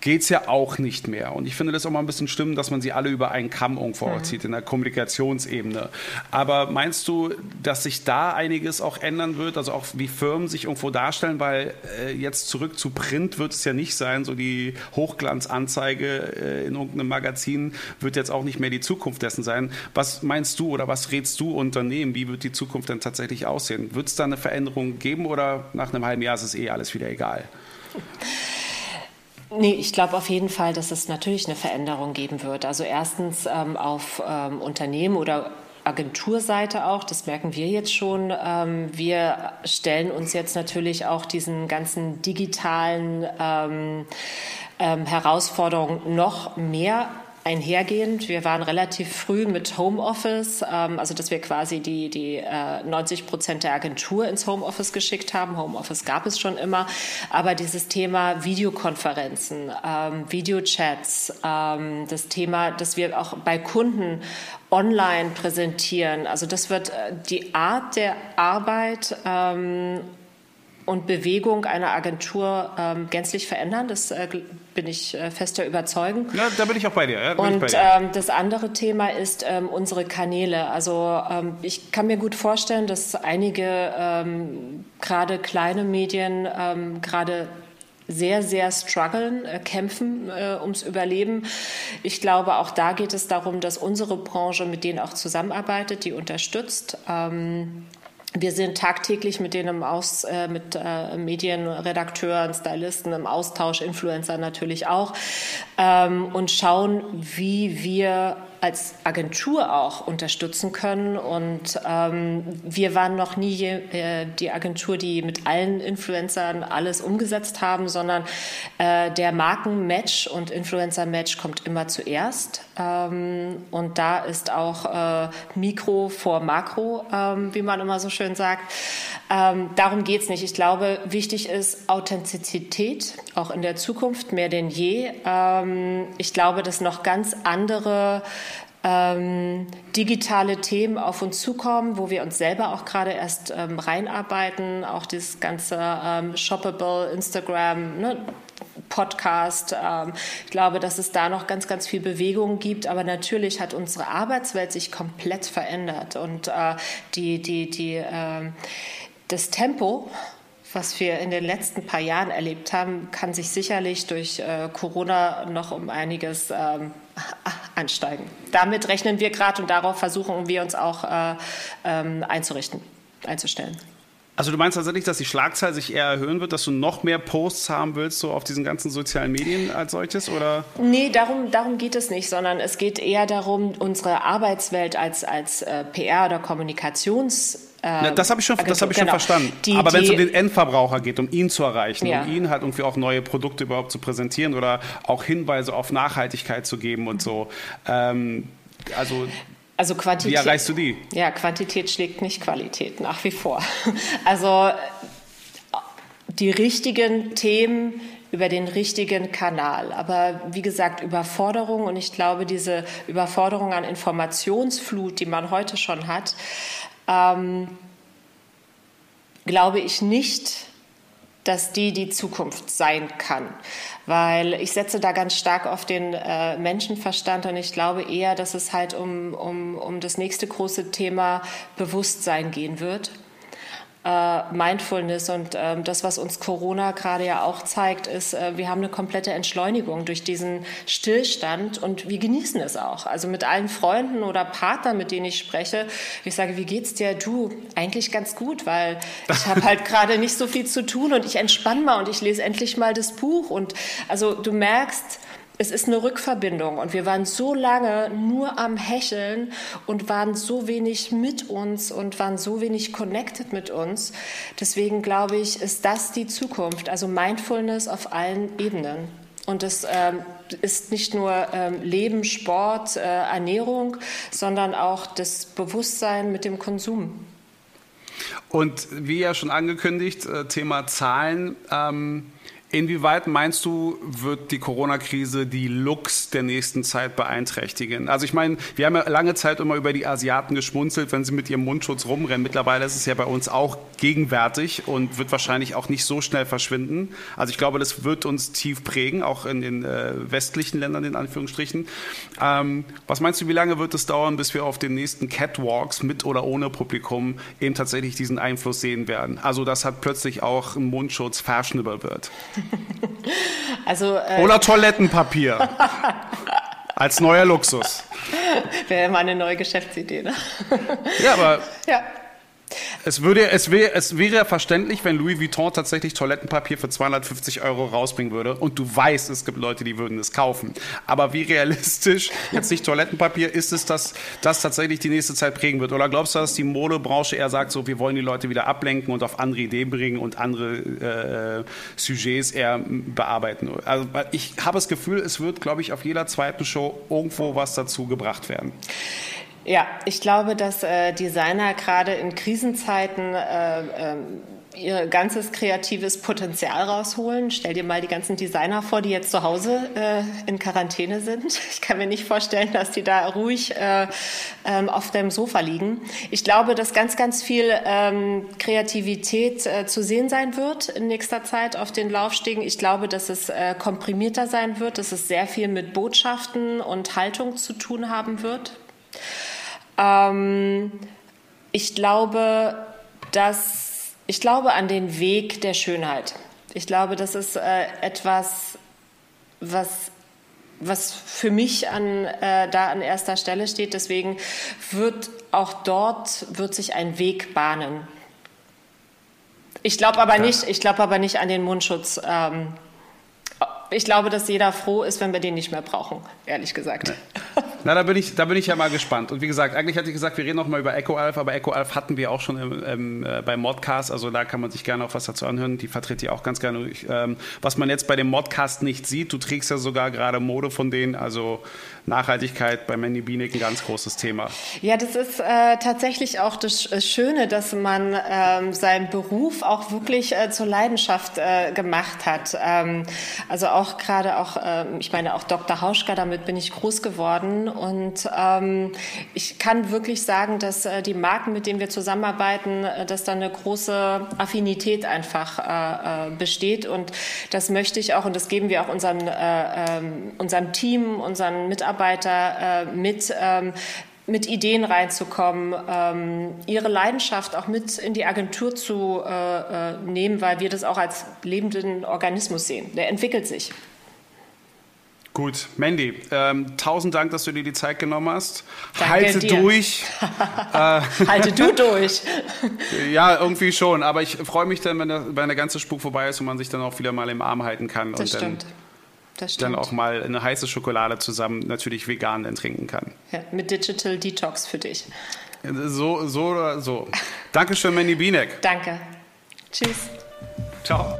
geht es ja auch nicht mehr. Und ich finde das auch mal ein bisschen stimmen, dass man sie alle über einen Kamm irgendwo mhm. zieht in der Kommunikationsebene. Aber meinst du, dass sich da einiges auch ändern wird? Also auch wie Firmen sich irgendwo darstellen, weil äh, jetzt zurück zu Print wird es ja nicht sein. So die Hochglanzanzeige äh, in irgendeinem Magazin wird jetzt auch nicht mehr die Zukunft dessen sein. Was meinst du oder was rätst du Unternehmen? Wie wird die Zukunft denn tatsächlich aussehen? Wird es da eine Veränderung geben oder nach einem halben Jahr ist es eh alles wieder egal? Nee, ich glaube auf jeden Fall, dass es natürlich eine Veränderung geben wird. Also erstens ähm, auf ähm, Unternehmen oder Agenturseite auch, das merken wir jetzt schon. Ähm, wir stellen uns jetzt natürlich auch diesen ganzen digitalen ähm, ähm, Herausforderungen noch mehr einhergehend. Wir waren relativ früh mit Homeoffice, ähm, also dass wir quasi die, die äh, 90 Prozent der Agentur ins Homeoffice geschickt haben. Homeoffice gab es schon immer, aber dieses Thema Videokonferenzen, ähm, Videochats, ähm, das Thema, dass wir auch bei Kunden online präsentieren, also das wird äh, die Art der Arbeit ähm, und Bewegung einer Agentur ähm, gänzlich verändern. Das äh, bin ich äh, fester Überzeugung. Ja, da bin ich auch bei dir. Ja, und bei dir. Ähm, das andere Thema ist ähm, unsere Kanäle. Also ähm, ich kann mir gut vorstellen, dass einige ähm, gerade kleine Medien ähm, gerade sehr, sehr strugglen, äh, kämpfen äh, ums Überleben. Ich glaube, auch da geht es darum, dass unsere Branche mit denen auch zusammenarbeitet, die unterstützt. Ähm, wir sind tagtäglich mit denen im Aus, äh, mit äh, Medienredakteuren, Stylisten im Austausch, Influencer natürlich auch, ähm, und schauen, wie wir als Agentur auch unterstützen können. Und ähm, wir waren noch nie äh, die Agentur, die mit allen Influencern alles umgesetzt haben, sondern äh, der Markenmatch und Influencer-Match kommt immer zuerst. Ähm, und da ist auch äh, Mikro vor Makro, ähm, wie man immer so schön sagt. Ähm, darum geht es nicht. Ich glaube, wichtig ist Authentizität, auch in der Zukunft mehr denn je. Ähm, ich glaube, dass noch ganz andere ähm, digitale Themen auf uns zukommen, wo wir uns selber auch gerade erst ähm, reinarbeiten, auch das ganze ähm, Shoppable, Instagram, ne, Podcast. Ähm, ich glaube, dass es da noch ganz, ganz viel Bewegung gibt. Aber natürlich hat unsere Arbeitswelt sich komplett verändert und äh, die, die, die, äh, das Tempo was wir in den letzten paar Jahren erlebt haben, kann sich sicherlich durch äh, Corona noch um einiges ähm, ansteigen. Damit rechnen wir gerade und darauf versuchen wir uns auch äh, ähm, einzurichten, einzustellen. Also du meinst tatsächlich, dass die Schlagzahl sich eher erhöhen wird, dass du noch mehr Posts haben willst, so auf diesen ganzen sozialen Medien als solches, oder? Nee, darum, darum geht es nicht, sondern es geht eher darum, unsere Arbeitswelt als, als äh, PR- oder Kommunikations- ja, das habe ich schon, das hab ich genau. schon verstanden. Die, Aber wenn es um den Endverbraucher geht, um ihn zu erreichen, ja. um ihn halt irgendwie auch neue Produkte überhaupt zu präsentieren oder auch Hinweise auf Nachhaltigkeit zu geben und so. Ähm, also also Quantität. Wie erreichst du die? Ja, Quantität schlägt nicht Qualität, nach wie vor. Also die richtigen Themen über den richtigen Kanal. Aber wie gesagt, Überforderung und ich glaube, diese Überforderung an Informationsflut, die man heute schon hat, ähm, glaube ich nicht, dass die die Zukunft sein kann. Weil ich setze da ganz stark auf den äh, Menschenverstand und ich glaube eher, dass es halt um, um, um das nächste große Thema Bewusstsein gehen wird äh, Mindfulness und äh, das, was uns Corona gerade ja auch zeigt, ist, äh, wir haben eine komplette Entschleunigung durch diesen Stillstand und wir genießen es auch. Also mit allen Freunden oder Partnern, mit denen ich spreche, ich sage, wie geht's dir? Du, eigentlich ganz gut, weil ich habe halt gerade nicht so viel zu tun und ich entspanne mal und ich lese endlich mal das Buch und also du merkst, es ist eine Rückverbindung und wir waren so lange nur am Hecheln und waren so wenig mit uns und waren so wenig connected mit uns. Deswegen glaube ich, ist das die Zukunft, also Mindfulness auf allen Ebenen. Und das ähm, ist nicht nur ähm, Leben, Sport, äh, Ernährung, sondern auch das Bewusstsein mit dem Konsum. Und wie ja schon angekündigt, äh, Thema Zahlen. Ähm Inwieweit meinst du, wird die Corona-Krise die Looks der nächsten Zeit beeinträchtigen? Also ich meine, wir haben ja lange Zeit immer über die Asiaten geschmunzelt, wenn sie mit ihrem Mundschutz rumrennen. Mittlerweile ist es ja bei uns auch gegenwärtig und wird wahrscheinlich auch nicht so schnell verschwinden. Also ich glaube, das wird uns tief prägen, auch in den äh, westlichen Ländern in Anführungsstrichen. Ähm, was meinst du, wie lange wird es dauern, bis wir auf den nächsten Catwalks mit oder ohne Publikum eben tatsächlich diesen Einfluss sehen werden? Also dass halt plötzlich auch ein Mundschutz fashionable wird. Also, äh, Oder Toilettenpapier. Als neuer Luxus. Wäre mal eine neue Geschäftsidee, ne? Ja, aber ja. Es, würde, es, wär, es wäre verständlich, wenn Louis Vuitton tatsächlich Toilettenpapier für 250 Euro rausbringen würde und du weißt, es gibt Leute, die würden es kaufen. Aber wie realistisch, jetzt nicht Toilettenpapier, ist es, dass das tatsächlich die nächste Zeit prägen wird? Oder glaubst du, dass die Modebranche eher sagt, so, wir wollen die Leute wieder ablenken und auf andere Ideen bringen und andere äh, Sujets eher bearbeiten? Also ich habe das Gefühl, es wird, glaube ich, auf jeder zweiten Show irgendwo was dazu gebracht werden. Ja, ich glaube, dass äh, Designer gerade in Krisenzeiten äh, äh, ihr ganzes kreatives Potenzial rausholen. Stell dir mal die ganzen Designer vor, die jetzt zu Hause äh, in Quarantäne sind. Ich kann mir nicht vorstellen, dass die da ruhig äh, ähm, auf dem Sofa liegen. Ich glaube, dass ganz, ganz viel ähm, Kreativität äh, zu sehen sein wird in nächster Zeit auf den Laufstegen. Ich glaube, dass es äh, komprimierter sein wird, dass es sehr viel mit Botschaften und Haltung zu tun haben wird. Ähm, ich glaube, dass ich glaube an den Weg der Schönheit. Ich glaube, das ist äh, etwas, was was für mich an, äh, da an erster Stelle steht. Deswegen wird auch dort wird sich ein Weg bahnen. Ich glaube aber nicht, ich glaube aber nicht an den Mundschutz. Ähm, ich glaube, dass jeder froh ist, wenn wir den nicht mehr brauchen, ehrlich gesagt. Nee. Na, da bin, ich, da bin ich ja mal gespannt. Und wie gesagt, eigentlich hatte ich gesagt, wir reden noch mal über EcoAlf, aber EcoAlf hatten wir auch schon im, im, äh, beim Modcast, also da kann man sich gerne auch was dazu anhören. Die vertritt die auch ganz gerne. Ich, ähm, was man jetzt bei dem Modcast nicht sieht, du trägst ja sogar gerade Mode von denen, also Nachhaltigkeit bei Mandy Bienig ein ganz großes Thema. Ja, das ist äh, tatsächlich auch das äh, Schöne, dass man ähm, seinen Beruf auch wirklich äh, zur Leidenschaft äh, gemacht hat. Ähm, also auch gerade auch, äh, ich meine auch Dr. Hauschka, damit bin ich groß geworden und ähm, ich kann wirklich sagen, dass äh, die Marken, mit denen wir zusammenarbeiten, äh, dass da eine große Affinität einfach äh, äh besteht und das möchte ich auch und das geben wir auch unseren, äh, ähm, unserem Team, unseren Mitarbeiter äh, mit, ähm, mit Ideen reinzukommen, ähm, ihre Leidenschaft auch mit in die Agentur zu äh, nehmen, weil wir das auch als lebenden Organismus sehen. Der entwickelt sich. Gut, Mandy, ähm, tausend Dank, dass du dir die Zeit genommen hast. Danke Halte dir. durch. Halte du durch. ja, irgendwie schon. Aber ich freue mich dann, wenn der, wenn der ganze Spuk vorbei ist und man sich dann auch wieder mal im Arm halten kann. Das und stimmt. Dann dann auch mal eine heiße Schokolade zusammen natürlich vegan dann trinken kann. Ja, mit Digital Detox für dich. So, so oder so. Dankeschön, Mandy Bienek. Danke. Tschüss. Ciao.